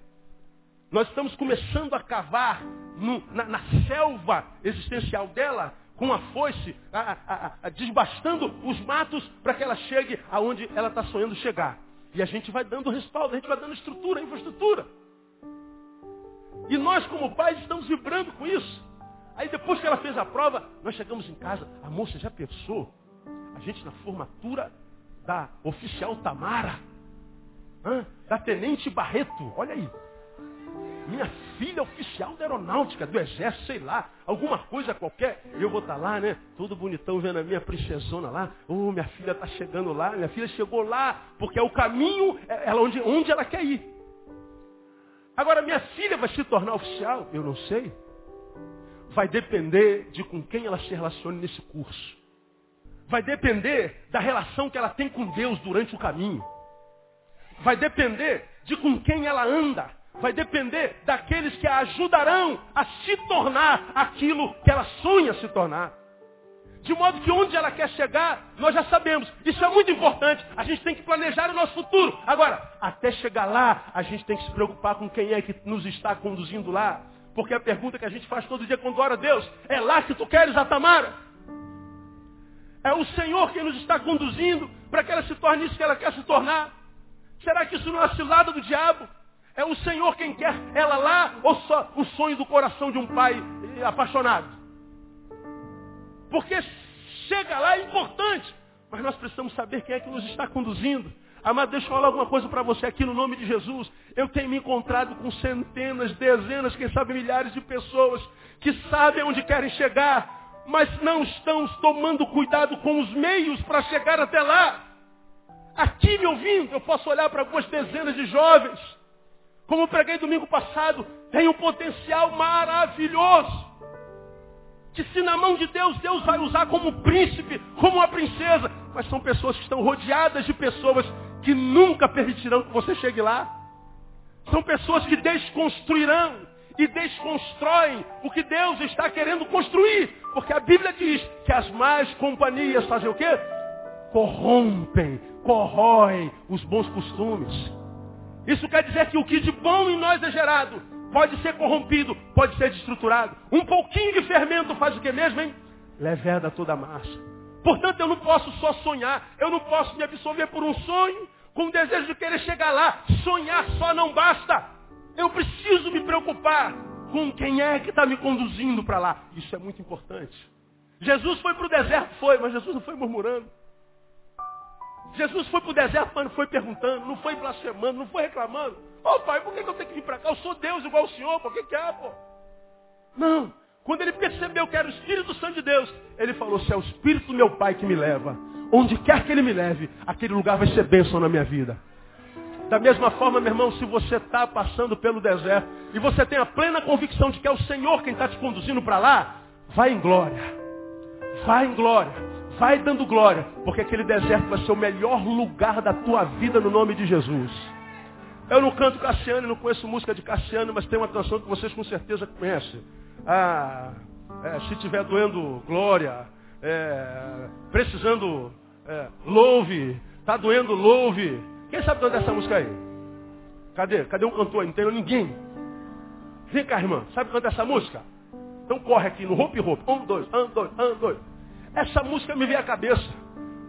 Nós estamos começando a cavar no, na, na, selva existencial dela com a foice, a, a, a, desbastando os matos para que ela chegue aonde ela está sonhando chegar. E a gente vai dando respaldo, a gente vai dando estrutura, infraestrutura. E nós, como pais, estamos vibrando com isso. Aí depois que ela fez a prova, nós chegamos em casa. A moça já pensou? A gente na formatura da oficial Tamara, da tenente Barreto, olha aí. Minha filha oficial da aeronáutica, do exército, sei lá, alguma coisa qualquer. Eu vou estar tá lá, né? Todo bonitão vendo a minha princesona lá. Oh, minha filha está chegando lá. Minha filha chegou lá, porque é o caminho, é ela onde, onde ela quer ir. Agora, minha filha vai se tornar oficial? Eu não sei. Vai depender de com quem ela se relacione nesse curso. Vai depender da relação que ela tem com Deus durante o caminho. Vai depender de com quem ela anda vai depender daqueles que a ajudarão a se tornar aquilo que ela sonha se tornar. De modo que onde ela quer chegar, nós já sabemos. Isso é muito importante. A gente tem que planejar o nosso futuro. Agora, até chegar lá, a gente tem que se preocupar com quem é que nos está conduzindo lá. Porque a pergunta que a gente faz todo dia quando ora a Deus, é lá que tu queres a Tamara? É o Senhor quem nos está conduzindo para que ela se torne isso que ela quer se tornar? Será que isso não é cilada do diabo? É o Senhor quem quer ela lá ou só o sonho do coração de um pai apaixonado? Porque chega lá é importante, mas nós precisamos saber quem é que nos está conduzindo. Amado, deixa eu falar alguma coisa para você aqui no nome de Jesus. Eu tenho me encontrado com centenas, dezenas, quem sabe milhares de pessoas que sabem onde querem chegar, mas não estão tomando cuidado com os meios para chegar até lá. Aqui me ouvindo, eu posso olhar para algumas dezenas de jovens como preguei domingo passado, tem um potencial maravilhoso. Que se na mão de Deus, Deus vai usar como príncipe, como uma princesa. Mas são pessoas que estão rodeadas de pessoas que nunca permitirão que você chegue lá. São pessoas que desconstruirão e desconstroem o que Deus está querendo construir. Porque a Bíblia diz que as más companhias fazem o quê? Corrompem, corroem os bons costumes. Isso quer dizer que o que de bom em nós é gerado pode ser corrompido, pode ser destruturado. Um pouquinho de fermento faz o que mesmo, hein? Leveda toda a massa. Portanto, eu não posso só sonhar, eu não posso me absorver por um sonho com o desejo de querer chegar lá. Sonhar só não basta. Eu preciso me preocupar com quem é que está me conduzindo para lá. Isso é muito importante. Jesus foi para o deserto, foi, mas Jesus não foi murmurando. Jesus foi para o deserto, mas não foi perguntando, não foi blasfemando, não foi reclamando. Ô oh, pai, por que, eu tenho que vir para cá? Eu sou Deus igual o Senhor, por que, que é, pô? Não. Quando ele percebeu que era o Espírito Santo de Deus, ele falou, se é o Espírito do meu Pai que me leva, onde quer que ele me leve, aquele lugar vai ser bênção na minha vida. Da mesma forma, meu irmão, se você está passando pelo deserto e você tem a plena convicção de que é o Senhor quem está te conduzindo para lá, vai em glória. Vai em glória. Vai dando glória, porque aquele deserto vai ser o melhor lugar da tua vida no nome de Jesus. Eu não canto Cassiano, não conheço música de Cassiano, mas tem uma canção que vocês com certeza conhecem. Ah, é, se tiver doendo, glória. É, precisando, é, louve. Está doendo, louve. Quem sabe de onde é essa música aí? Cadê? Cadê um cantor? Não tem ninguém. Vem cá, irmã. Sabe quando é essa música? Então corre aqui no Hope Hope. Um, dois, um, dois, um, dois. Essa música me veio à cabeça.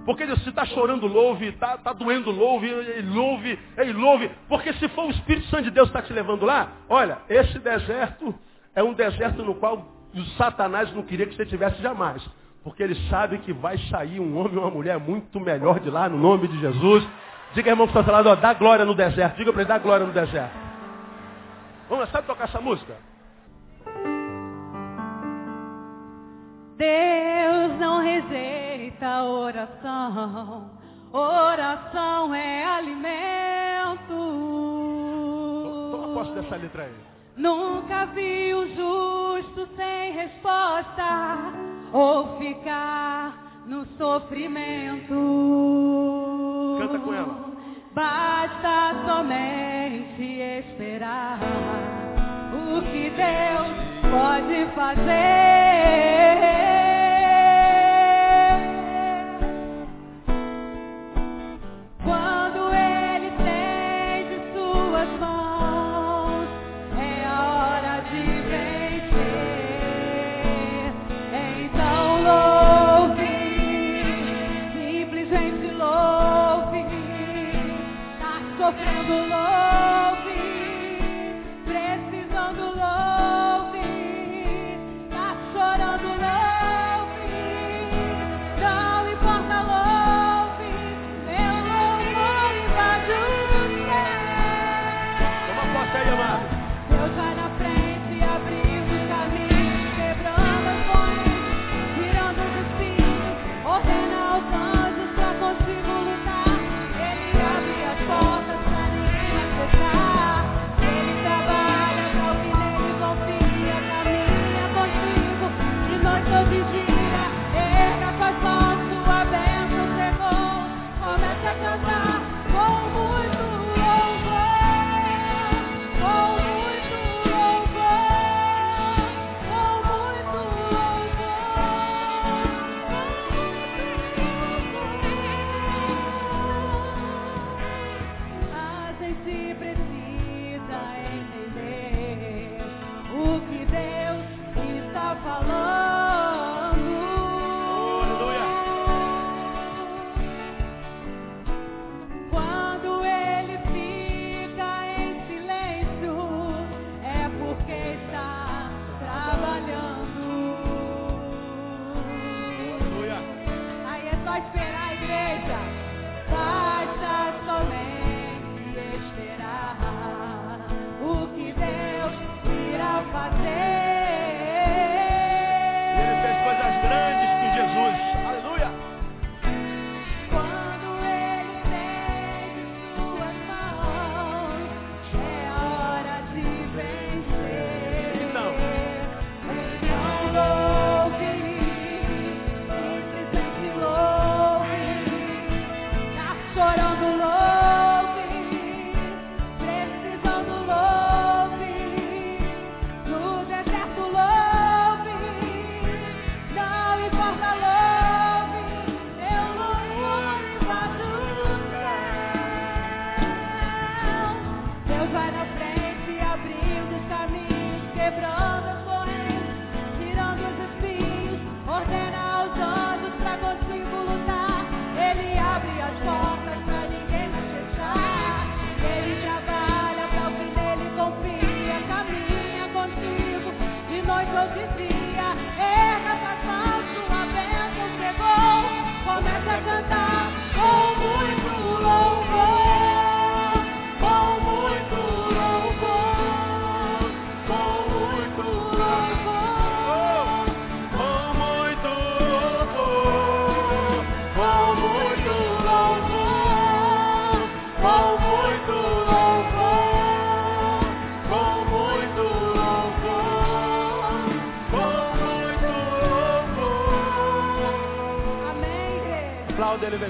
Porque se está chorando, louve, está tá doendo, louve, louve, louve. Porque se for o Espírito Santo de Deus que está te levando lá, olha, esse deserto é um deserto no qual Satanás não queria que você tivesse jamais. Porque ele sabe que vai sair um homem ou uma mulher muito melhor de lá, no nome de Jesus. Diga, irmão, que está falando, dá glória no deserto. Diga para ele, dá glória no deserto. Vamos lá, sabe tocar essa música? Deus não rejeita oração. Oração é alimento. Toma posse dessa letra aí. Nunca vi o justo sem resposta ou ficar no sofrimento. Canta com ela. Basta somente esperar o que Deus pode fazer.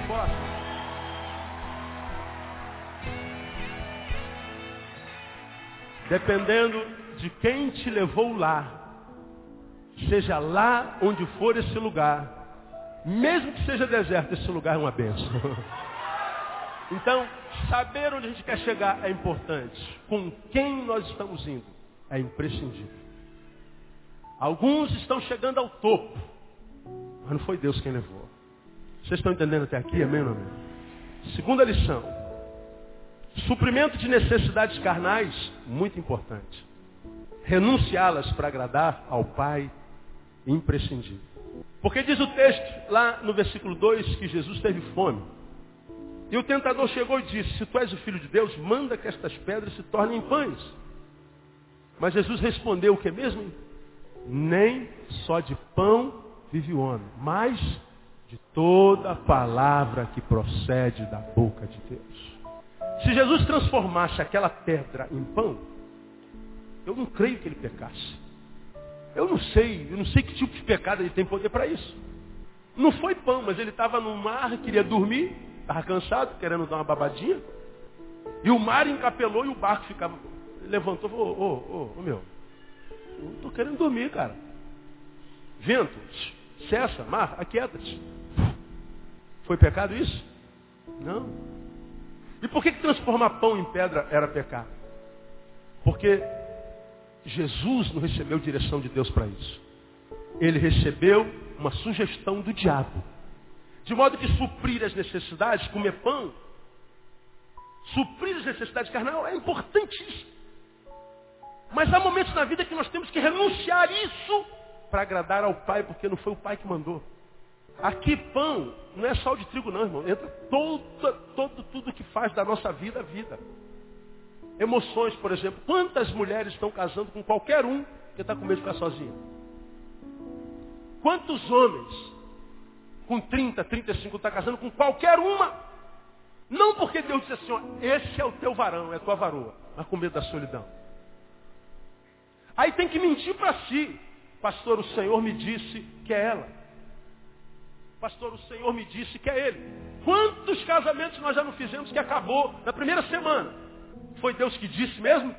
Forte. Dependendo de quem te levou lá, seja lá onde for esse lugar, mesmo que seja deserto, esse lugar é uma benção. Então, saber onde a gente quer chegar é importante. Com quem nós estamos indo é imprescindível. Alguns estão chegando ao topo, mas não foi Deus quem levou. Vocês estão entendendo até aqui, amém amém? Segunda lição. Suprimento de necessidades carnais, muito importante. Renunciá-las para agradar ao Pai, imprescindível. Porque diz o texto, lá no versículo 2, que Jesus teve fome. E o tentador chegou e disse, se tu és o Filho de Deus, manda que estas pedras se tornem pães. Mas Jesus respondeu o que mesmo? Nem só de pão vive o homem, mas de toda palavra que procede da boca de Deus. Se Jesus transformasse aquela pedra em pão, eu não creio que ele pecasse. Eu não sei, eu não sei que tipo de pecado ele tem poder para isso. Não foi pão, mas ele estava no mar, queria dormir, estava cansado, querendo dar uma babadinha. E o mar encapelou e o barco ficava. Levantou ô, ô, ô, meu, eu estou querendo dormir, cara. Vento, cessa, mar, aquieta-te. Foi pecado isso? Não. E por que, transformar pão em pedra era pecado? Porque Jesus não recebeu direção de Deus para isso. Ele recebeu uma sugestão do diabo. De modo que suprir as necessidades, comer pão, suprir as necessidades carnal é importantíssimo. Mas há momentos na vida que nós temos que renunciar isso para agradar ao Pai, porque não foi o Pai que mandou. Aqui pão não é sal de trigo não, irmão. Entra todo, todo tudo que faz da nossa vida vida. Emoções, por exemplo. Quantas mulheres estão casando com qualquer um que está com medo de ficar sozinho? Quantos homens com 30, 35 está casando com qualquer uma? Não porque Deus disse assim, ó, esse é o teu varão, é a tua varoa, mas com medo da solidão. Aí tem que mentir para si. Pastor, o Senhor me disse que é ela. Pastor, o Senhor me disse que é ele. Quantos casamentos nós já não fizemos que acabou na primeira semana? Foi Deus que disse mesmo?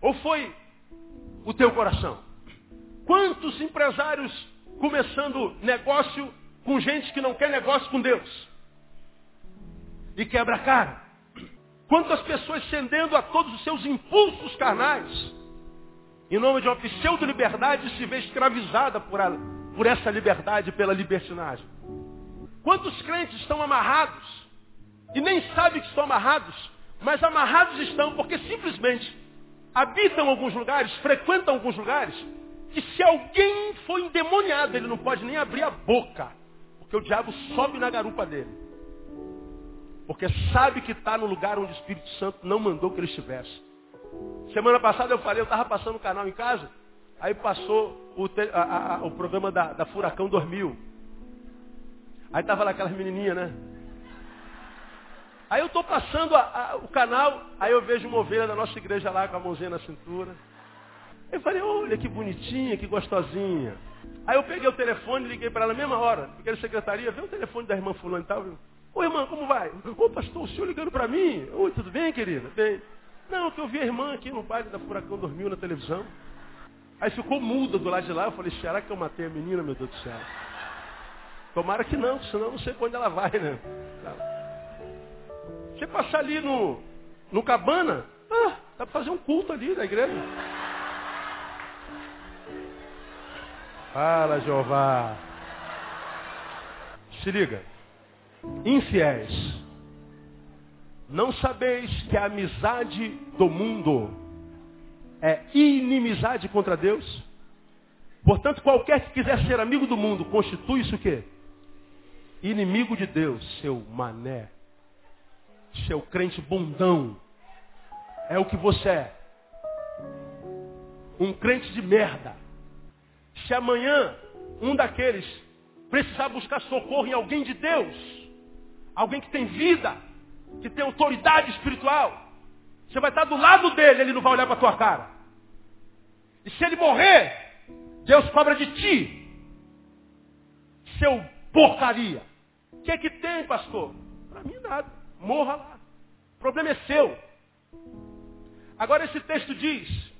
Ou foi o teu coração? Quantos empresários começando negócio com gente que não quer negócio com Deus? E quebra a cara. Quantas pessoas cedendo a todos os seus impulsos carnais, em nome de uma pseudo-liberdade, se vê escravizada por, a, por essa liberdade, pela libertinagem. Quantos crentes estão amarrados e nem sabem que estão amarrados, mas amarrados estão porque simplesmente habitam alguns lugares, frequentam alguns lugares, que se alguém for endemoniado, ele não pode nem abrir a boca, porque o diabo sobe na garupa dele. Porque sabe que está no lugar onde o Espírito Santo não mandou que ele estivesse. Semana passada eu falei, eu estava passando o canal em casa, aí passou o, a, a, o programa da, da Furacão 2000. Aí estava lá aquelas menininhas, né? Aí eu estou passando a, o canal, aí eu vejo uma ovelha da nossa igreja lá com a mãozinha na cintura. Eu falei, olha que bonitinha, que gostosinha. Aí eu peguei o telefone liguei para ela na mesma hora. Fiquei na secretaria, vê o telefone da irmã fulano e tal. Ô irmã, como vai? Ô pastor, o senhor ligando para mim? Oi, tudo bem, querida? Bem. Não, que eu vi a irmã aqui no baile da Furacão dormiu na televisão. Aí ficou muda do lado de lá. Eu falei, será que eu matei a menina, meu Deus do céu? Tomara que não, senão não sei para onde ela vai, né? Você passar ali no, no cabana, ah, dá para fazer um culto ali na igreja. Fala, Jeová. Se liga. Infiéis. Não sabeis que a amizade do mundo é inimizade contra Deus? Portanto, qualquer que quiser ser amigo do mundo, constitui isso o quê? Inimigo de Deus, seu mané. Seu crente bundão. É o que você é. Um crente de merda. Se amanhã um daqueles precisar buscar socorro em alguém de Deus, alguém que tem vida, que tem autoridade espiritual, você vai estar do lado dele, ele não vai olhar para a tua cara. E se ele morrer, Deus cobra de ti. Seu porcaria. O que é que tem, pastor? Para mim nada. Morra lá. O problema é seu. Agora esse texto diz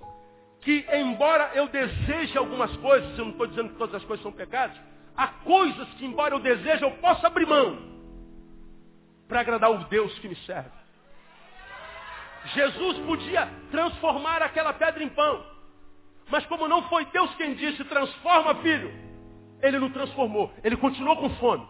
que embora eu deseje algumas coisas, eu não estou dizendo que todas as coisas são pecados, há coisas que embora eu deseje, eu posso abrir mão para agradar o Deus que me serve. Jesus podia transformar aquela pedra em pão. Mas como não foi Deus quem disse, transforma, filho, ele não transformou. Ele continuou com fome.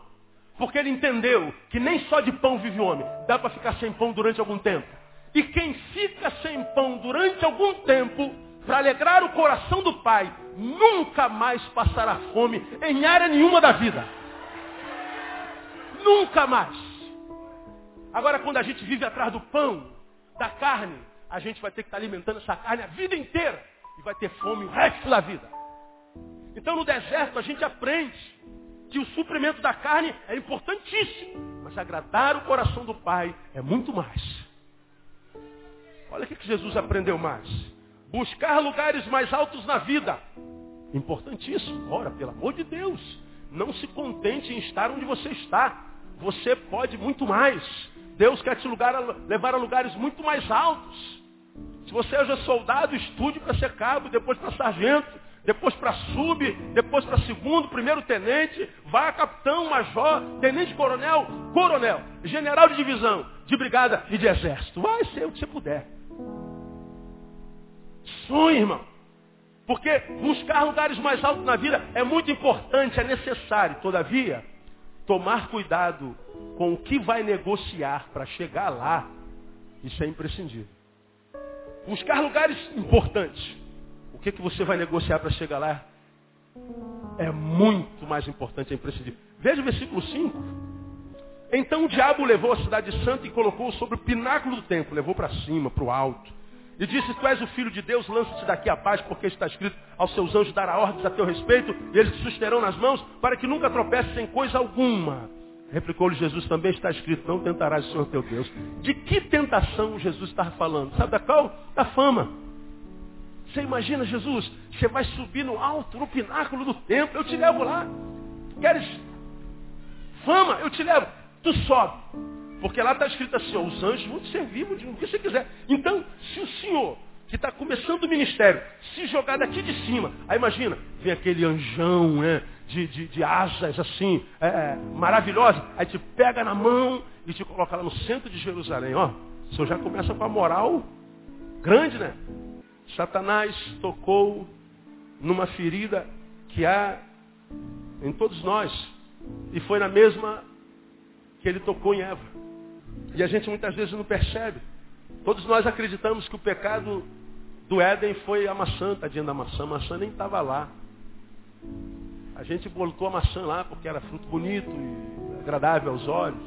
Porque ele entendeu que nem só de pão vive o homem. Dá para ficar sem pão durante algum tempo. E quem fica sem pão durante algum tempo, para alegrar o coração do Pai, nunca mais passará fome em área nenhuma da vida. Nunca mais. Agora, quando a gente vive atrás do pão, da carne, a gente vai ter que estar alimentando essa carne a vida inteira e vai ter fome o resto da vida. Então no deserto a gente aprende que o suprimento da carne é importantíssimo, mas agradar o coração do Pai é muito mais. Olha o que Jesus aprendeu mais. Buscar lugares mais altos na vida. Importantíssimo. Ora, pelo amor de Deus, não se contente em estar onde você está. Você pode muito mais. Deus quer te lugar, levar a lugares muito mais altos. Se você é soldado, estude para ser cabo, depois para sargento, depois para sub, depois para segundo, primeiro tenente, vá a capitão, major, tenente coronel, coronel, general de divisão, de brigada e de exército. Vai ser o que você puder. Sonhe, irmão. Porque buscar lugares mais altos na vida é muito importante, é necessário. Todavia, tomar cuidado com o que vai negociar para chegar lá, isso é imprescindível. Buscar lugares importantes. Que, que você vai negociar para chegar lá? É muito mais importante, é imprescindível. Veja o versículo 5. Então o diabo levou a cidade santa e colocou sobre o pináculo do templo, levou para cima, para o alto. E disse, tu és o filho de Deus, lança-te daqui a paz, porque está escrito, aos seus anjos dará ordens a teu respeito, e eles te susterão nas mãos, para que nunca tropeces em coisa alguma. Replicou-lhe Jesus, também está escrito, não tentarás o Senhor teu Deus. De que tentação Jesus estava falando? Sabe da qual? Da fama. Você imagina, Jesus, você vai subir no alto, no pináculo do templo, eu te levo lá. Queres fama? Eu te levo. Tu sobe. Porque lá está escrito assim, ó, os anjos vão te servir, vão o que você quiser. Então, se o Senhor, que está começando o ministério, se jogar daqui de cima, aí imagina, vem aquele anjão, né? de, de, de asas assim, é, é, maravilhosas. Aí te pega na mão e te coloca lá no centro de Jerusalém. Ó, o senhor já começa com a moral grande, né? Satanás tocou numa ferida que há em todos nós. E foi na mesma que ele tocou em Eva. E a gente muitas vezes não percebe. Todos nós acreditamos que o pecado do Éden foi a maçã, tadinha da maçã. A maçã nem estava lá. A gente botou a maçã lá porque era fruto bonito e agradável aos olhos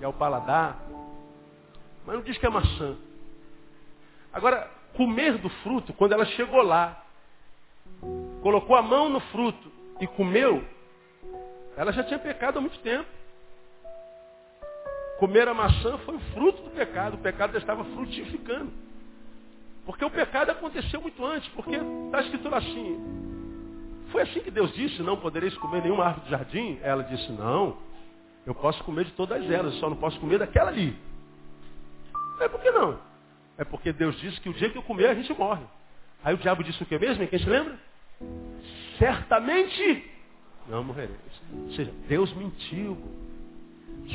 e ao paladar. Mas não diz que é maçã. Agora, comer do fruto, quando ela chegou lá, colocou a mão no fruto e comeu, ela já tinha pecado há muito tempo. Comer a maçã foi o fruto do pecado. O pecado já estava frutificando. Porque o pecado aconteceu muito antes. Porque está escrito assim, foi assim que Deus disse, não podereis comer nenhuma árvore do jardim? Ela disse, não, eu posso comer de todas elas, só não posso comer daquela ali. É por que não? É porque Deus disse que o dia que eu comer a gente morre. Aí o diabo disse o que mesmo? Quem se lembra? Certamente não morrereis. Ou seja, Deus mentiu.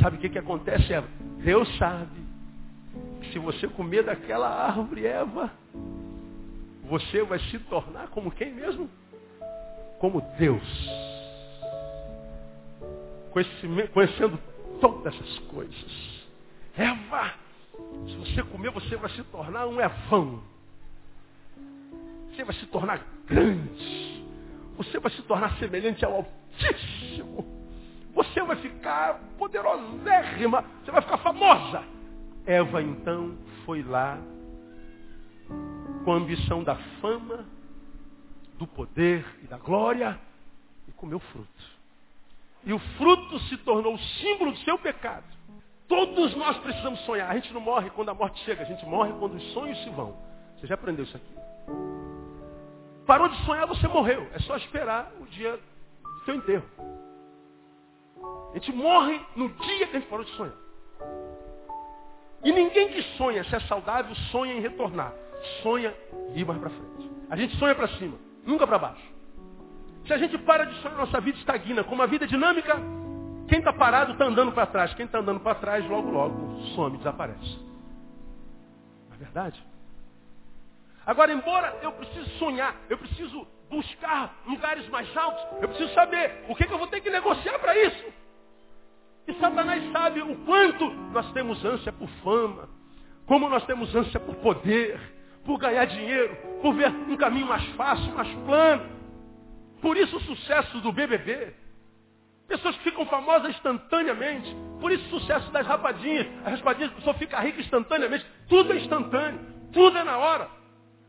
Sabe o que, que acontece, Eva? Deus sabe que se você comer daquela árvore, Eva, você vai se tornar como quem mesmo? como Deus. Conhecendo todas essas coisas. Eva, se você comer, você vai se tornar um Evão. Você vai se tornar grande. Você vai se tornar semelhante ao Altíssimo. Você vai ficar poderosérrima. Você vai ficar famosa. Eva então foi lá com a ambição da fama, do poder e da glória e comeu fruto. E o fruto se tornou o símbolo do seu pecado. Todos nós precisamos sonhar. A gente não morre quando a morte chega, a gente morre quando os sonhos se vão. Você já aprendeu isso aqui? Parou de sonhar, você morreu. É só esperar o dia do seu enterro. A gente morre no dia que a gente parou de sonhar. E ninguém que sonha se é saudável sonha em retornar. Sonha em ir mais para frente. A gente sonha para cima, nunca para baixo. Se a gente para de sonhar, nossa vida estagna. Como a vida é dinâmica, quem está parado está andando para trás. Quem está andando para trás, logo, logo, some, desaparece. Não é verdade? Agora, embora eu precise sonhar, eu preciso buscar lugares mais altos, eu preciso saber o que, que eu vou ter que negociar para isso. E Satanás sabe o quanto nós temos ânsia por fama, como nós temos ânsia por poder, por ganhar dinheiro, por ver um caminho mais fácil, mais plano. Por isso o sucesso do BBB. Pessoas que ficam famosas instantaneamente. Por isso o sucesso das rapadinhas. As rapadinhas, a pessoa fica rica instantaneamente. Tudo é instantâneo. Tudo é na hora.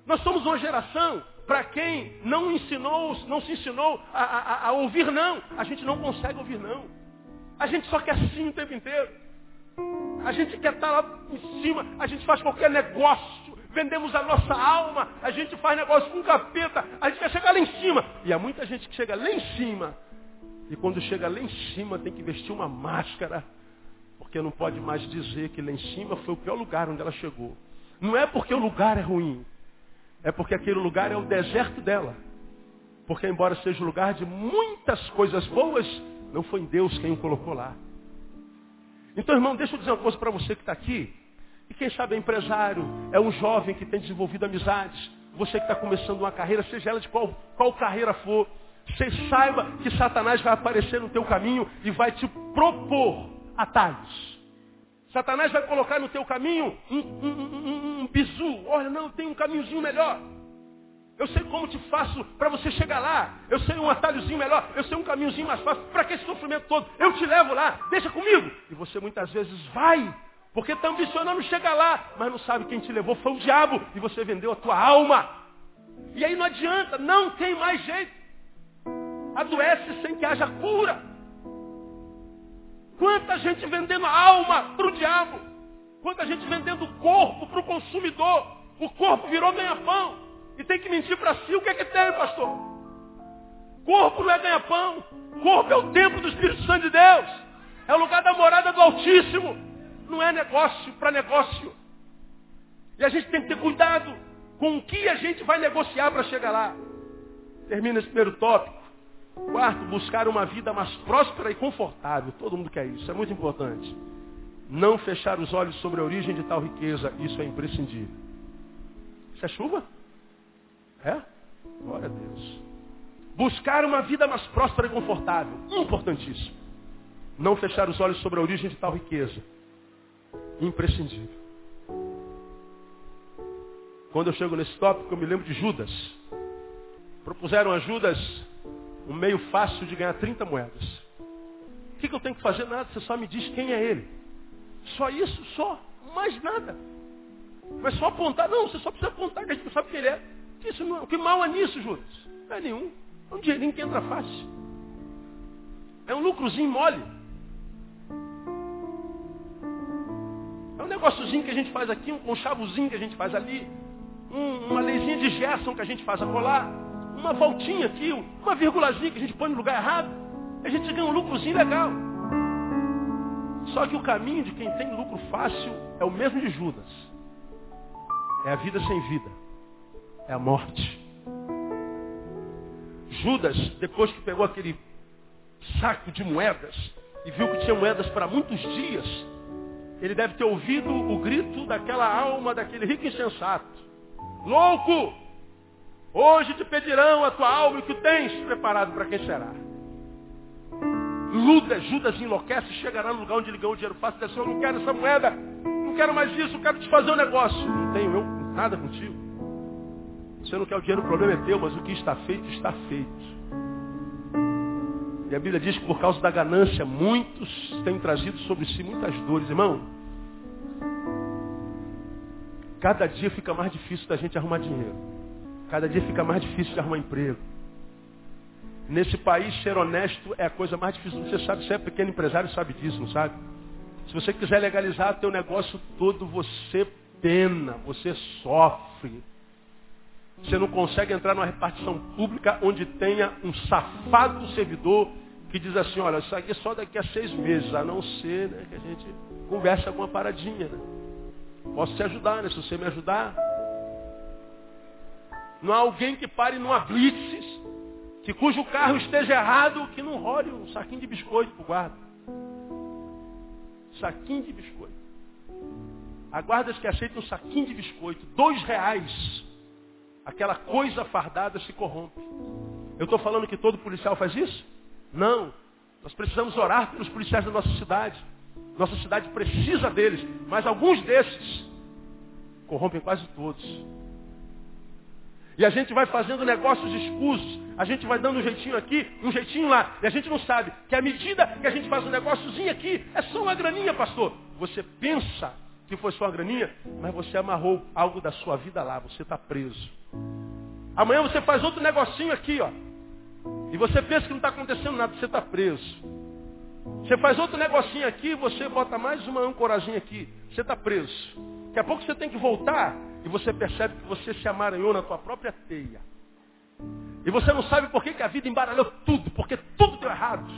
Nós somos uma geração para quem não ensinou, não se ensinou a, a, a ouvir não. A gente não consegue ouvir não. A gente só quer sim o tempo inteiro. A gente quer estar lá em cima, a gente faz qualquer negócio, vendemos a nossa alma, a gente faz negócio com capeta, a gente quer chegar lá em cima. E há muita gente que chega lá em cima, e quando chega lá em cima tem que vestir uma máscara, porque não pode mais dizer que lá em cima foi o pior lugar onde ela chegou. Não é porque o lugar é ruim, é porque aquele lugar é o deserto dela. Porque embora seja um lugar de muitas coisas boas, não foi Deus quem o colocou lá. Então, irmão, deixa eu dizer uma coisa para você que está aqui. E quem sabe é empresário, é um jovem que tem desenvolvido amizades. Você que está começando uma carreira, seja ela de qual, qual carreira for. Você saiba que Satanás vai aparecer no teu caminho e vai te propor atalhos. Satanás vai colocar no teu caminho um, um, um, um bizu. Olha, não, tem um caminhozinho melhor. Eu sei como te faço para você chegar lá. Eu sei um atalhozinho melhor. Eu sei um caminhozinho mais fácil. Para que esse sofrimento todo? Eu te levo lá. Deixa comigo. E você muitas vezes vai. Porque está ambicionando chegar lá. Mas não sabe quem te levou foi o diabo. E você vendeu a tua alma. E aí não adianta. Não tem mais jeito. Adoece sem que haja cura. Quanta gente vendendo a alma para o diabo. Quanta gente vendendo o corpo para o consumidor. O corpo virou ganha-pão e tem que mentir para si, o que é que tem, pastor? Corpo não é ganha-pão. Corpo é o templo do Espírito Santo de Deus. É o lugar da morada do Altíssimo. Não é negócio para negócio. E a gente tem que ter cuidado com o que a gente vai negociar para chegar lá. Termina esse primeiro tópico. Quarto, buscar uma vida mais próspera e confortável. Todo mundo quer isso, é muito importante. Não fechar os olhos sobre a origem de tal riqueza, isso é imprescindível. Isso é chuva? É? Glória a Deus. Buscar uma vida mais próspera e confortável. Importantíssimo. Não fechar os olhos sobre a origem de tal riqueza. Imprescindível. Quando eu chego nesse tópico, eu me lembro de Judas. Propuseram a Judas um meio fácil de ganhar 30 moedas. O que, que eu tenho que fazer? Nada, você só me diz quem é ele. Só isso, só. Mais nada. Mas só apontar, não, você só precisa apontar que a gente não sabe quem ele é. Isso não, que mal é nisso, Judas? Não é nenhum. É um dinheirinho que entra fácil. É um lucrozinho mole. É um negóciozinho que a gente faz aqui, um conchavozinho que a gente faz ali, um, uma leizinha de Gerson que a gente faz a colar, uma voltinha aqui, uma virgulazinha que a gente põe no lugar errado. A gente ganha um lucrozinho legal. Só que o caminho de quem tem lucro fácil é o mesmo de Judas. É a vida sem vida é a morte. Judas, depois que pegou aquele saco de moedas e viu que tinha moedas para muitos dias, ele deve ter ouvido o grito daquela alma, daquele rico insensato. Louco! Hoje te pedirão a tua alma e o que tens preparado para quem será. Luda, Judas enlouquece, chegará no lugar onde ganhou o dinheiro fácil diz assim, eu não quero essa moeda, não quero mais isso, eu quero te fazer um negócio. Não tenho eu nada contigo. Você não quer o dinheiro, o problema é teu, mas o que está feito, está feito. E a Bíblia diz que por causa da ganância, muitos têm trazido sobre si muitas dores. Irmão, cada dia fica mais difícil da gente arrumar dinheiro. Cada dia fica mais difícil de arrumar emprego. Nesse país, ser honesto é a coisa mais difícil. Você sabe, você é pequeno empresário, sabe disso, não sabe? Se você quiser legalizar teu negócio todo, você pena, você sofre. Você não consegue entrar numa repartição pública onde tenha um safado servidor que diz assim, olha, isso aqui é só daqui a seis meses, a não ser né, que a gente converse alguma paradinha. Né? Posso te ajudar, né? Se você me ajudar. Não há alguém que pare numa blitz, que cujo carro esteja errado, que não role um saquinho de biscoito para o guarda. Saquinho de biscoito. Há guardas que aceitam um saquinho de biscoito, dois reais. Aquela coisa fardada se corrompe. Eu estou falando que todo policial faz isso? Não. Nós precisamos orar pelos policiais da nossa cidade. Nossa cidade precisa deles. Mas alguns desses corrompem quase todos. E a gente vai fazendo negócios escusos. A gente vai dando um jeitinho aqui, um jeitinho lá. E a gente não sabe que à medida que a gente faz um negóciozinho aqui, é só uma graninha, pastor. Você pensa que foi só uma graninha, mas você amarrou algo da sua vida lá. Você está preso. Amanhã você faz outro negocinho aqui, ó. E você pensa que não está acontecendo nada, você está preso. Você faz outro negocinho aqui, você bota mais uma ancorazinha aqui, você está preso. Daqui a pouco você tem que voltar e você percebe que você se amaranhou na tua própria teia. E você não sabe por que, que a vida embaralhou tudo, porque tudo deu errado.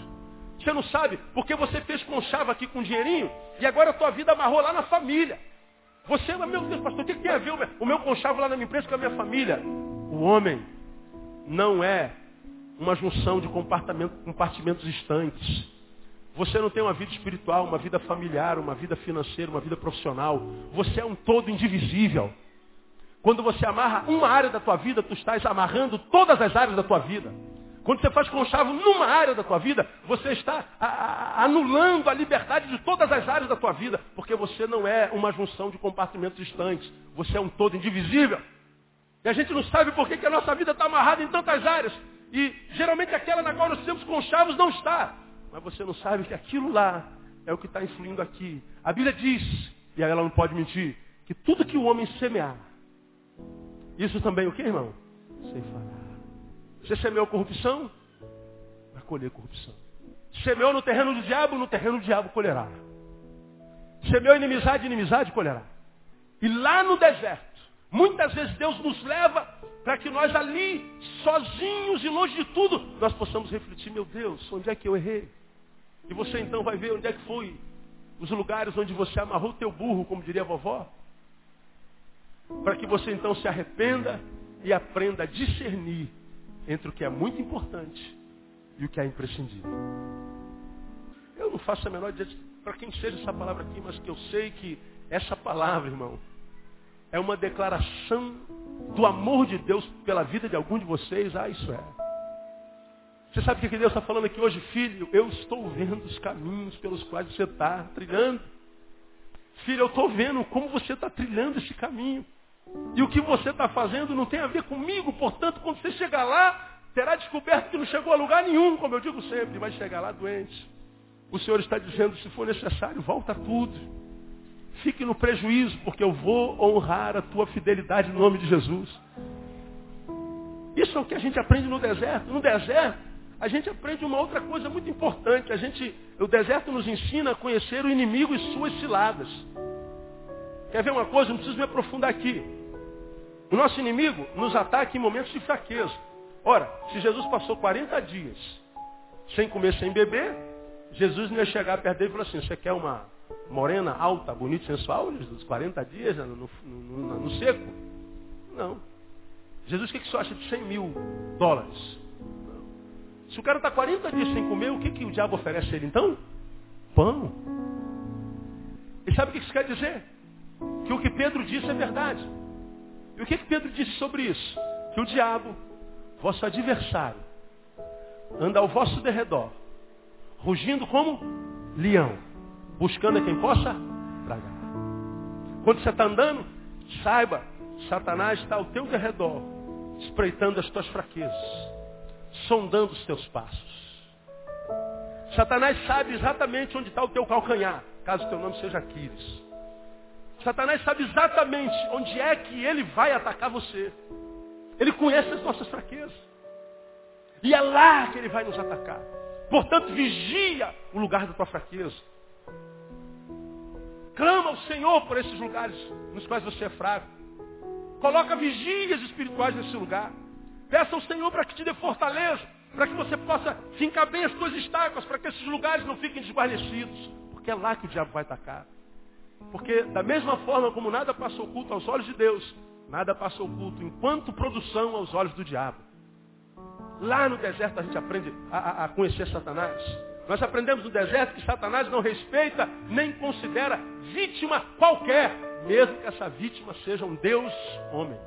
Você não sabe porque você fez conchava aqui com dinheirinho e agora a tua vida amarrou lá na família. Você, meu Deus, pastor, o que, tem a ver o meu conchavo lá na minha empresa com a minha família? O homem não é uma junção de compartimentos estanques. Você não tem uma vida espiritual, uma vida familiar, uma vida financeira, uma vida profissional. Você é um todo indivisível. Quando você amarra uma área da tua vida, tu estás amarrando todas as áreas da tua vida. Quando você faz conchavo numa área da tua vida, você está a, a, anulando a liberdade de todas as áreas da tua vida, porque você não é uma junção de compartimentos distantes. Você é um todo indivisível. E a gente não sabe por que, que a nossa vida está amarrada em tantas áreas. E geralmente aquela na qual nós temos conchavos não está. Mas você não sabe que aquilo lá é o que está influindo aqui. A Bíblia diz, e ela não pode mentir, que tudo que o homem semear, isso também o que, irmão? Sei falar. Você semeou corrupção? Vai colher corrupção. Semeou no terreno do diabo, no terreno do diabo colherá. Semeou inimizade, inimizade colherá. E lá no deserto, Muitas vezes Deus nos leva para que nós ali, sozinhos e longe de tudo, nós possamos refletir, meu Deus, onde é que eu errei? E você então vai ver onde é que foi os lugares onde você amarrou teu burro, como diria a vovó. Para que você então se arrependa e aprenda a discernir entre o que é muito importante e o que é imprescindível. Eu não faço a menor ideia para quem seja essa palavra aqui, mas que eu sei que essa palavra, irmão, é uma declaração do amor de Deus pela vida de algum de vocês? Ah, isso é. Você sabe o que Deus está falando aqui hoje, filho? Eu estou vendo os caminhos pelos quais você está trilhando. Filho, eu estou vendo como você está trilhando esse caminho. E o que você está fazendo não tem a ver comigo, portanto, quando você chegar lá, terá descoberto que não chegou a lugar nenhum, como eu digo sempre, vai chegar lá doente. O Senhor está dizendo, se for necessário, volta tudo. Fique no prejuízo, porque eu vou honrar a tua fidelidade no nome de Jesus. Isso é o que a gente aprende no deserto. No deserto, a gente aprende uma outra coisa muito importante. A gente, o deserto nos ensina a conhecer o inimigo e suas ciladas. Quer ver uma coisa? Não preciso me aprofundar aqui. O nosso inimigo nos ataca em momentos de fraqueza. Ora, se Jesus passou 40 dias sem comer, sem beber, Jesus não ia chegar perto dele e falar assim, você quer uma morena, alta, bonita, sensual, dos 40 dias no, no, no, no seco? Não. Jesus, o que, que você acha de 100 mil dólares? Se o cara está 40 dias sem comer, o que, que o diabo oferece a ele então? Pão. E sabe o que isso quer dizer? Que o que Pedro disse é verdade. O que, que Pedro disse sobre isso? que o diabo, vosso adversário, anda ao vosso derredor, rugindo como leão, buscando a quem possa tragar. Quando você está andando, saiba, Satanás está ao teu derredor, espreitando as tuas fraquezas, sondando os teus passos. Satanás sabe exatamente onde está o teu calcanhar, caso teu nome seja Aquiles. Satanás sabe exatamente onde é que ele vai atacar você. Ele conhece as nossas fraquezas. E é lá que ele vai nos atacar. Portanto, vigia o lugar da tua fraqueza. Clama ao Senhor por esses lugares nos quais você é fraco. Coloca vigias espirituais nesse lugar. Peça ao Senhor para que te dê fortaleza, para que você possa fincar bem as tuas estátuas, para que esses lugares não fiquem desguarnecidos. Porque é lá que o diabo vai atacar. Porque da mesma forma como nada passa oculto aos olhos de Deus, nada passa oculto enquanto produção aos olhos do diabo. Lá no deserto a gente aprende a, a conhecer Satanás. Nós aprendemos no deserto que Satanás não respeita nem considera vítima qualquer, mesmo que essa vítima seja um Deus homem.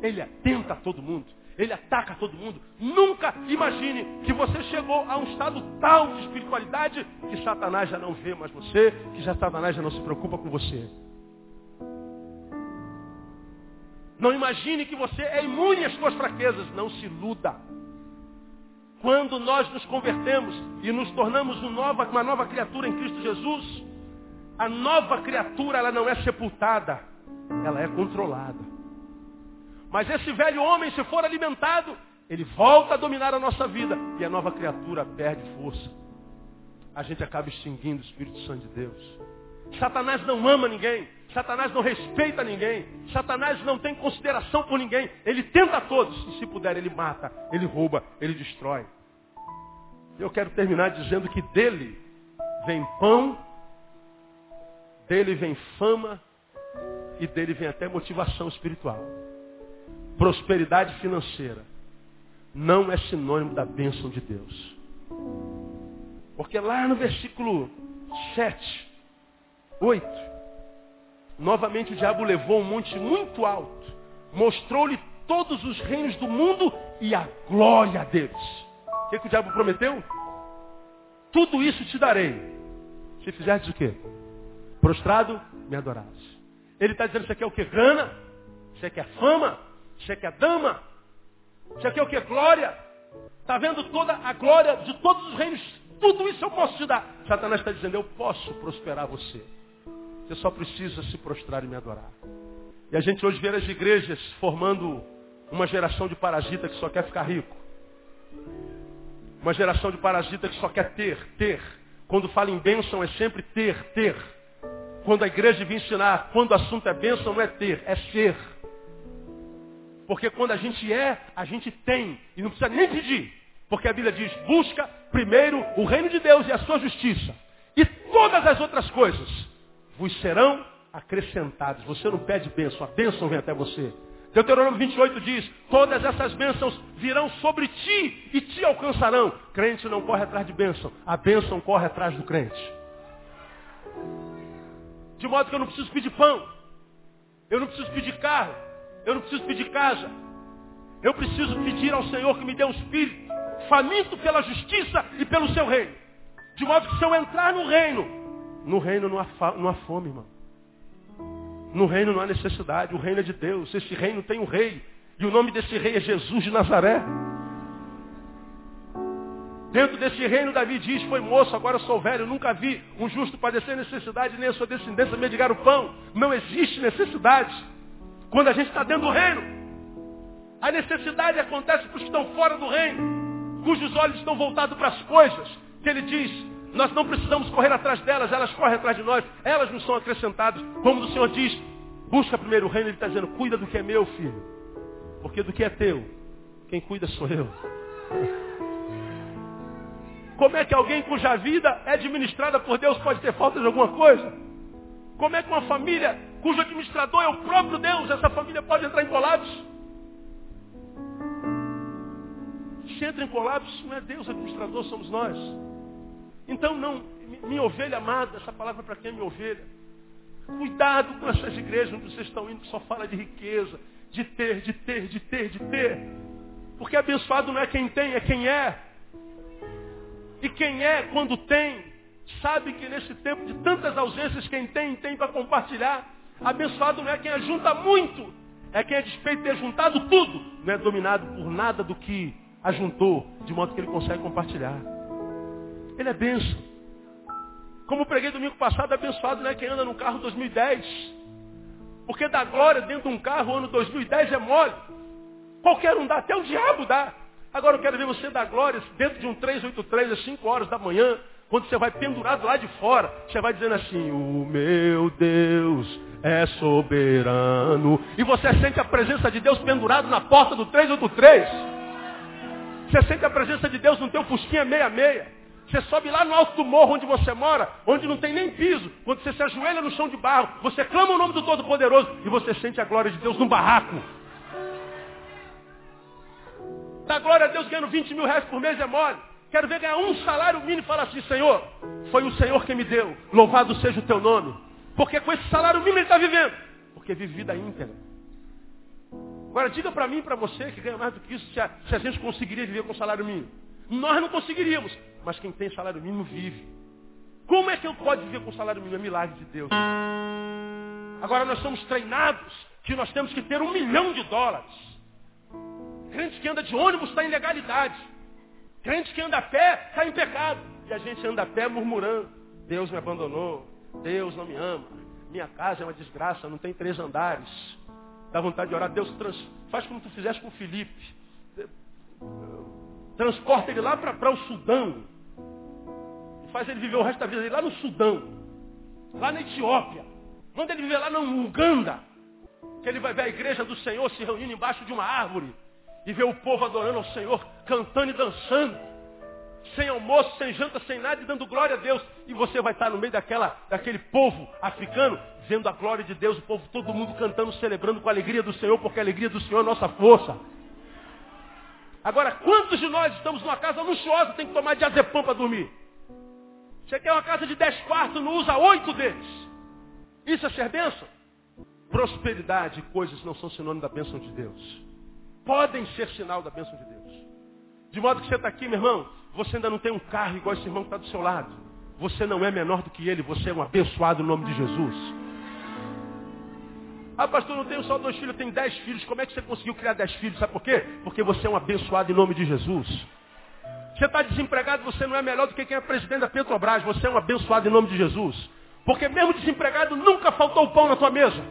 Ele atenta a todo mundo. Ele ataca todo mundo. Nunca imagine que você chegou a um estado tal de espiritualidade que Satanás já não vê mais você, que já Satanás já não se preocupa com você. Não imagine que você é imune às suas fraquezas. Não se iluda. Quando nós nos convertemos e nos tornamos uma nova, criatura em Cristo Jesus, a nova criatura ela não é sepultada, ela é controlada. Mas esse velho homem, se for alimentado, ele volta a dominar a nossa vida e a nova criatura perde força. A gente acaba extinguindo o Espírito Santo de Deus. Satanás não ama ninguém. Satanás não respeita ninguém. Satanás não tem consideração por ninguém. Ele tenta todos. E se puder, ele mata, ele rouba, ele destrói. Eu quero terminar dizendo que dele vem pão, dele vem fama e dele vem até motivação espiritual. Prosperidade financeira não é sinônimo da bênção de Deus. Porque lá no versículo 7, 8, novamente o diabo levou um monte muito alto, mostrou-lhe todos os reinos do mundo e a glória deles. O que, que o diabo prometeu? Tudo isso te darei. Se fizeres o quê? Prostrado, me adorarás. Ele está dizendo, você quer o quê? Grana? Você quer fama? Você quer dama? Você quer o quê? Glória? Está vendo toda a glória de todos os reinos? Tudo isso eu posso te dar. Satanás está dizendo, eu posso prosperar você. Você só precisa se prostrar e me adorar. E a gente hoje vê as igrejas formando uma geração de parasita que só quer ficar rico. Uma geração de parasita que só quer ter, ter. Quando fala em bênção é sempre ter, ter. Quando a igreja vem ensinar, quando o assunto é bênção, não é ter, é ser. Porque quando a gente é, a gente tem. E não precisa nem pedir. Porque a Bíblia diz, busca primeiro o reino de Deus e a sua justiça. E todas as outras coisas vos serão acrescentadas. Você não pede bênção, a bênção vem até você. Deuteronômio 28 diz, todas essas bênçãos virão sobre ti e te alcançarão. Crente não corre atrás de bênção, a bênção corre atrás do crente. De modo que eu não preciso pedir pão, eu não preciso pedir carro, eu não preciso pedir casa. Eu preciso pedir ao Senhor que me dê um espírito faminto pela justiça e pelo seu reino. De modo que se eu entrar no reino, no reino não há, não há fome, irmão. No reino não há necessidade, o reino é de Deus. Esse reino tem um rei. E o nome desse rei é Jesus de Nazaré. Dentro desse reino, Davi diz, foi moço, agora sou velho, nunca vi um justo padecer necessidade, nem a sua descendência mendigar o pão. Não existe necessidade. Quando a gente está dentro do reino, a necessidade acontece para os que estão fora do reino, cujos olhos estão voltados para as coisas, que ele diz, nós não precisamos correr atrás delas, elas correm atrás de nós, elas nos são acrescentadas. Como o Senhor diz, busca primeiro o reino, Ele está dizendo, cuida do que é meu, filho. Porque do que é teu, quem cuida sou eu. Como é que alguém cuja vida é administrada por Deus pode ter falta de alguma coisa? Como é que uma família cujo administrador é o próprio Deus, essa família pode entrar em colapso? Se entra em colapso, não é Deus administrador, somos nós. Então não, minha ovelha amada, essa palavra para quem é minha ovelha. Cuidado com essas igrejas onde vocês estão indo que só fala de riqueza, de ter, de ter, de ter, de ter. Porque abençoado não é quem tem, é quem é. E quem é, quando tem, sabe que nesse tempo de tantas ausências, quem tem, tem para compartilhar. Abençoado não é quem ajunta muito, é quem, a despeito de ter juntado tudo, não é dominado por nada do que ajuntou, de modo que ele consegue compartilhar. Ele é benção. Como preguei domingo passado, abençoado não é quem anda no carro 2010. Porque dar glória dentro de um carro ano 2010 é mole. Qualquer um dá, até o diabo dá. Agora eu quero ver você dar glória dentro de um 383 às 5 horas da manhã, quando você vai pendurado lá de fora, você vai dizendo assim, o meu Deus é soberano. E você sente a presença de Deus pendurado na porta do 383. Você sente a presença de Deus no teu fusquinha meia-meia. Você sobe lá no alto do morro onde você mora, onde não tem nem piso. Quando você se ajoelha no chão de barro, você clama o nome do Todo-Poderoso e você sente a glória de Deus no barraco. Dá glória a Deus ganhando 20 mil reais por mês é mole. Quero ver ganhar um salário mínimo e falar assim, Senhor, foi o Senhor que me deu. Louvado seja o teu nome. Porque com esse salário mínimo ele está vivendo. Porque vive vida íntegra. Agora diga para mim e para você que ganha mais do que isso, se a, se a gente conseguiria viver com salário mínimo. Nós não conseguiríamos. Mas quem tem salário mínimo vive. Como é que eu pode viver com salário mínimo? É milagre de Deus. Agora nós somos treinados que nós temos que ter um milhão de dólares. Crente que anda de ônibus está em legalidade. Crente que anda a pé está em pecado. E a gente anda a pé murmurando. Deus me abandonou. Deus não me ama. Minha casa é uma desgraça, não tem três andares. Dá vontade de orar. Deus trans... faz como tu fizeste com o Felipe. Transporta ele lá para o Sudão. E faz ele viver o resto da vida dele lá no Sudão. Lá na Etiópia. Manda ele viver lá no Uganda. Que ele vai ver a igreja do Senhor se reunindo embaixo de uma árvore e ver o povo adorando ao Senhor, cantando e dançando, sem almoço, sem janta, sem nada, e dando glória a Deus. E você vai estar no meio daquela, daquele povo africano, vendo a glória de Deus, o povo, todo mundo cantando, celebrando com a alegria do Senhor, porque a alegria do Senhor é nossa força. Agora, quantos de nós estamos numa casa luxuosa, tem que tomar diazepam para dormir? Você quer uma casa de dez quartos, não usa oito deles. Isso é ser bênção? Prosperidade e coisas não são sinônimo da bênção de Deus podem ser sinal da bênção de Deus. De modo que você está aqui, meu irmão, você ainda não tem um carro igual esse irmão que está do seu lado. Você não é menor do que ele, você é um abençoado no nome de Jesus. Ah, pastor, não tenho só dois filhos, tenho dez filhos. Como é que você conseguiu criar dez filhos? Sabe por quê? Porque você é um abençoado em nome de Jesus. Você está desempregado, você não é melhor do que quem é presidente da Petrobras. Você é um abençoado em nome de Jesus. Porque mesmo desempregado, nunca faltou pão na tua mesa.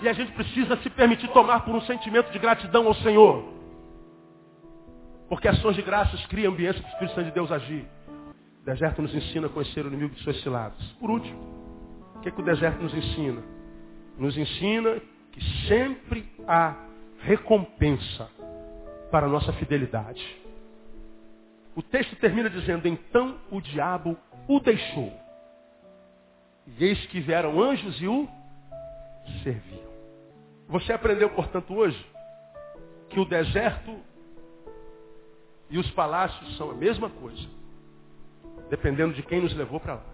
E a gente precisa se permitir tomar por um sentimento de gratidão ao Senhor. Porque ações de graças criam ambiente para o Espírito Santo de Deus agir. O deserto nos ensina a conhecer o inimigo de suas ciladas. Por último, o que, que o deserto nos ensina? Nos ensina que sempre há recompensa para a nossa fidelidade. O texto termina dizendo, então o diabo o deixou. E eis que vieram anjos e o serviam. Você aprendeu, portanto, hoje que o deserto e os palácios são a mesma coisa, dependendo de quem nos levou para lá.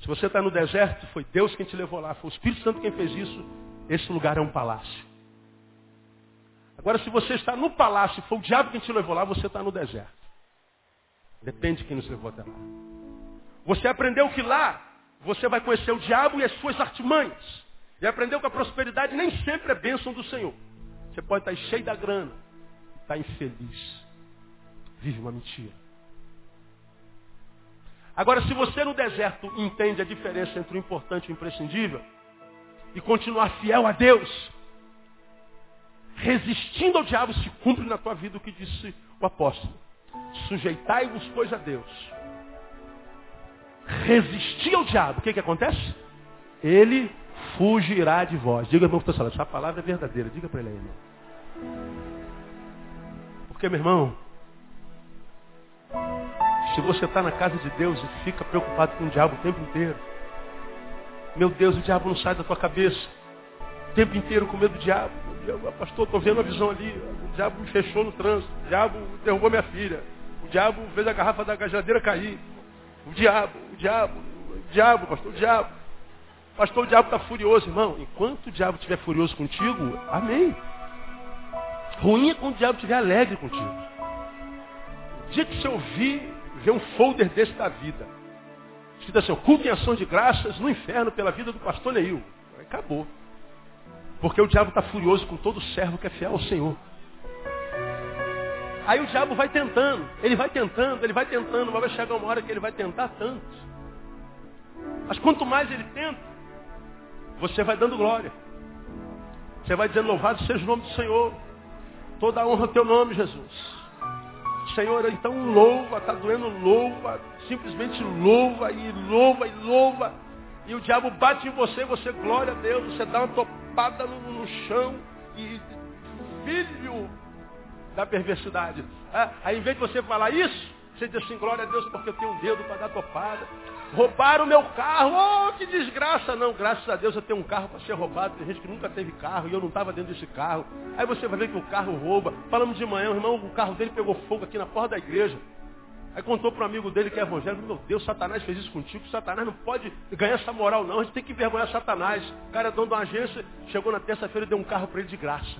Se você está no deserto, foi Deus quem te levou lá, foi o Espírito Santo quem fez isso, esse lugar é um palácio. Agora, se você está no palácio foi o diabo quem te levou lá, você está no deserto. Depende de quem nos levou até lá. Você aprendeu que lá você vai conhecer o diabo e as suas artimanhas. E aprendeu que a prosperidade nem sempre é bênção do Senhor. Você pode estar cheio da grana, está infeliz. Vive uma mentira. Agora, se você no deserto entende a diferença entre o importante e o imprescindível, e continuar fiel a Deus, resistindo ao diabo, se cumpre na tua vida o que disse o apóstolo. Sujeitai-vos, pois, a Deus. Resistir ao diabo, o que, que acontece? Ele fugirá de vós. Diga, irmão, essa palavra é verdadeira. Diga para ele aí, irmão. Porque, meu irmão, se você está na casa de Deus e fica preocupado com o diabo o tempo inteiro, meu Deus, o diabo não sai da tua cabeça. O tempo inteiro com medo do diabo. Pastor, estou vendo a visão ali. O diabo me fechou no trânsito. O diabo derrubou minha filha. O diabo fez a garrafa da geladeira cair. O diabo, o diabo, o diabo, pastor, o diabo. Pastor, o diabo está furioso, irmão. Enquanto o diabo estiver furioso contigo, amém. Ruim é quando o diabo estiver alegre contigo. O dia que você ouvir, ver um folder desse da vida. Escrito assim, culto em ação de graças no inferno pela vida do pastor Neil. Acabou. Porque o diabo está furioso com todo servo que é fiel ao Senhor. Aí o diabo vai tentando, ele vai tentando, ele vai tentando, mas vai chegar uma hora que ele vai tentar tanto. Mas quanto mais ele tenta, você vai dando glória. Você vai dizendo, louvado seja o nome do Senhor. Toda a honra ao teu nome, Jesus. Senhor, então louva, está doendo, louva, simplesmente louva e louva e louva. E o diabo bate em você, você glória a Deus, você dá uma topada no, no chão e filho da perversidade. Ah, aí em vez de você falar isso, você diz assim, glória a Deus, porque eu tenho um dedo para dar topada. Roubaram o meu carro, oh, que desgraça. Não, graças a Deus eu tenho um carro para ser roubado. Tem gente que nunca teve carro e eu não estava dentro desse carro. Aí você vai ver que o carro rouba. Falamos de manhã, o irmão, o carro dele pegou fogo aqui na porta da igreja. Aí contou para um amigo dele que é evangélico, meu Deus, Satanás fez isso contigo, Satanás não pode ganhar essa moral não, a gente tem que envergonhar Satanás. O cara é dono de uma agência, chegou na terça-feira e deu um carro para ele de graça.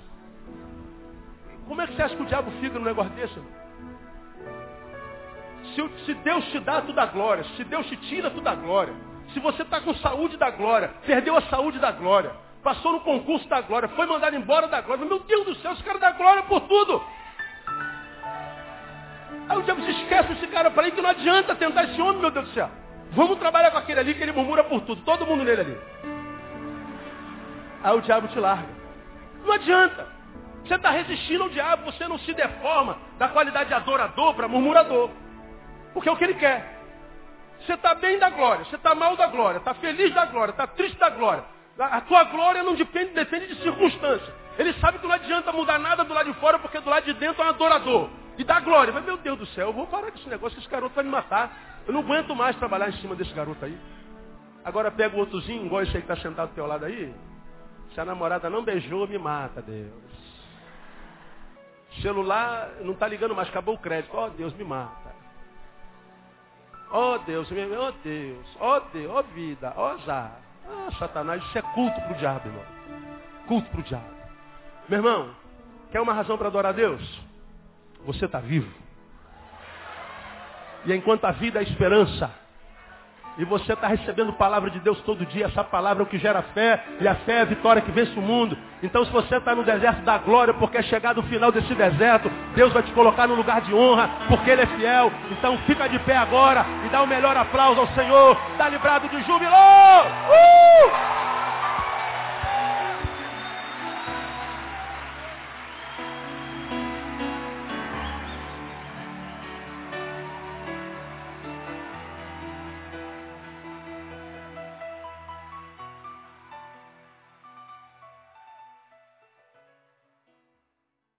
Como é que você acha que o diabo fica no negócio desse? Se, se Deus te dá, tu dá glória. Se Deus te tira, tu dá glória. Se você está com saúde, da glória. Perdeu a saúde da glória. Passou no concurso da glória. Foi mandado embora da glória. Meu Deus do céu, esse cara dá glória por tudo. Aí o diabo se esquece desse cara para aí que não adianta tentar esse homem, meu Deus do céu. Vamos trabalhar com aquele ali que ele murmura por tudo. Todo mundo nele ali. Aí o diabo te larga. Não adianta. Você está resistindo ao diabo, você não se deforma da qualidade de adorador para murmurador. Porque é o que ele quer. Você está bem da glória, você está mal da glória, está feliz da glória, está triste da glória. A tua glória não depende, depende de circunstância. Ele sabe que não adianta mudar nada do lado de fora, porque do lado de dentro é um adorador. E dá glória. Mas meu Deus do céu, eu vou parar com esse negócio, esse garoto vai me matar. Eu não aguento mais trabalhar em cima desse garoto aí. Agora pega o outrozinho, igual esse aí que está sentado do teu lado aí. Se a namorada não beijou, me mata, Deus. Celular não está ligando mais, acabou o crédito. Ó oh, Deus, me mata. Ó oh, Deus, ó oh, Deus, ó oh, Deus, ó oh, vida, ó oh, azar. Ah, Satanás, isso é culto para o diabo, irmão. Culto para o diabo. Meu irmão, quer uma razão para adorar a Deus? Você está vivo. E enquanto a vida é esperança, e você está recebendo palavra de Deus todo dia. Essa palavra é o que gera fé. E a fé é a vitória que vence o mundo. Então se você está no deserto da glória, porque é chegado o final desse deserto, Deus vai te colocar no lugar de honra, porque Ele é fiel. Então fica de pé agora e dá o melhor aplauso ao Senhor. Está livrado de júbilo. Uh!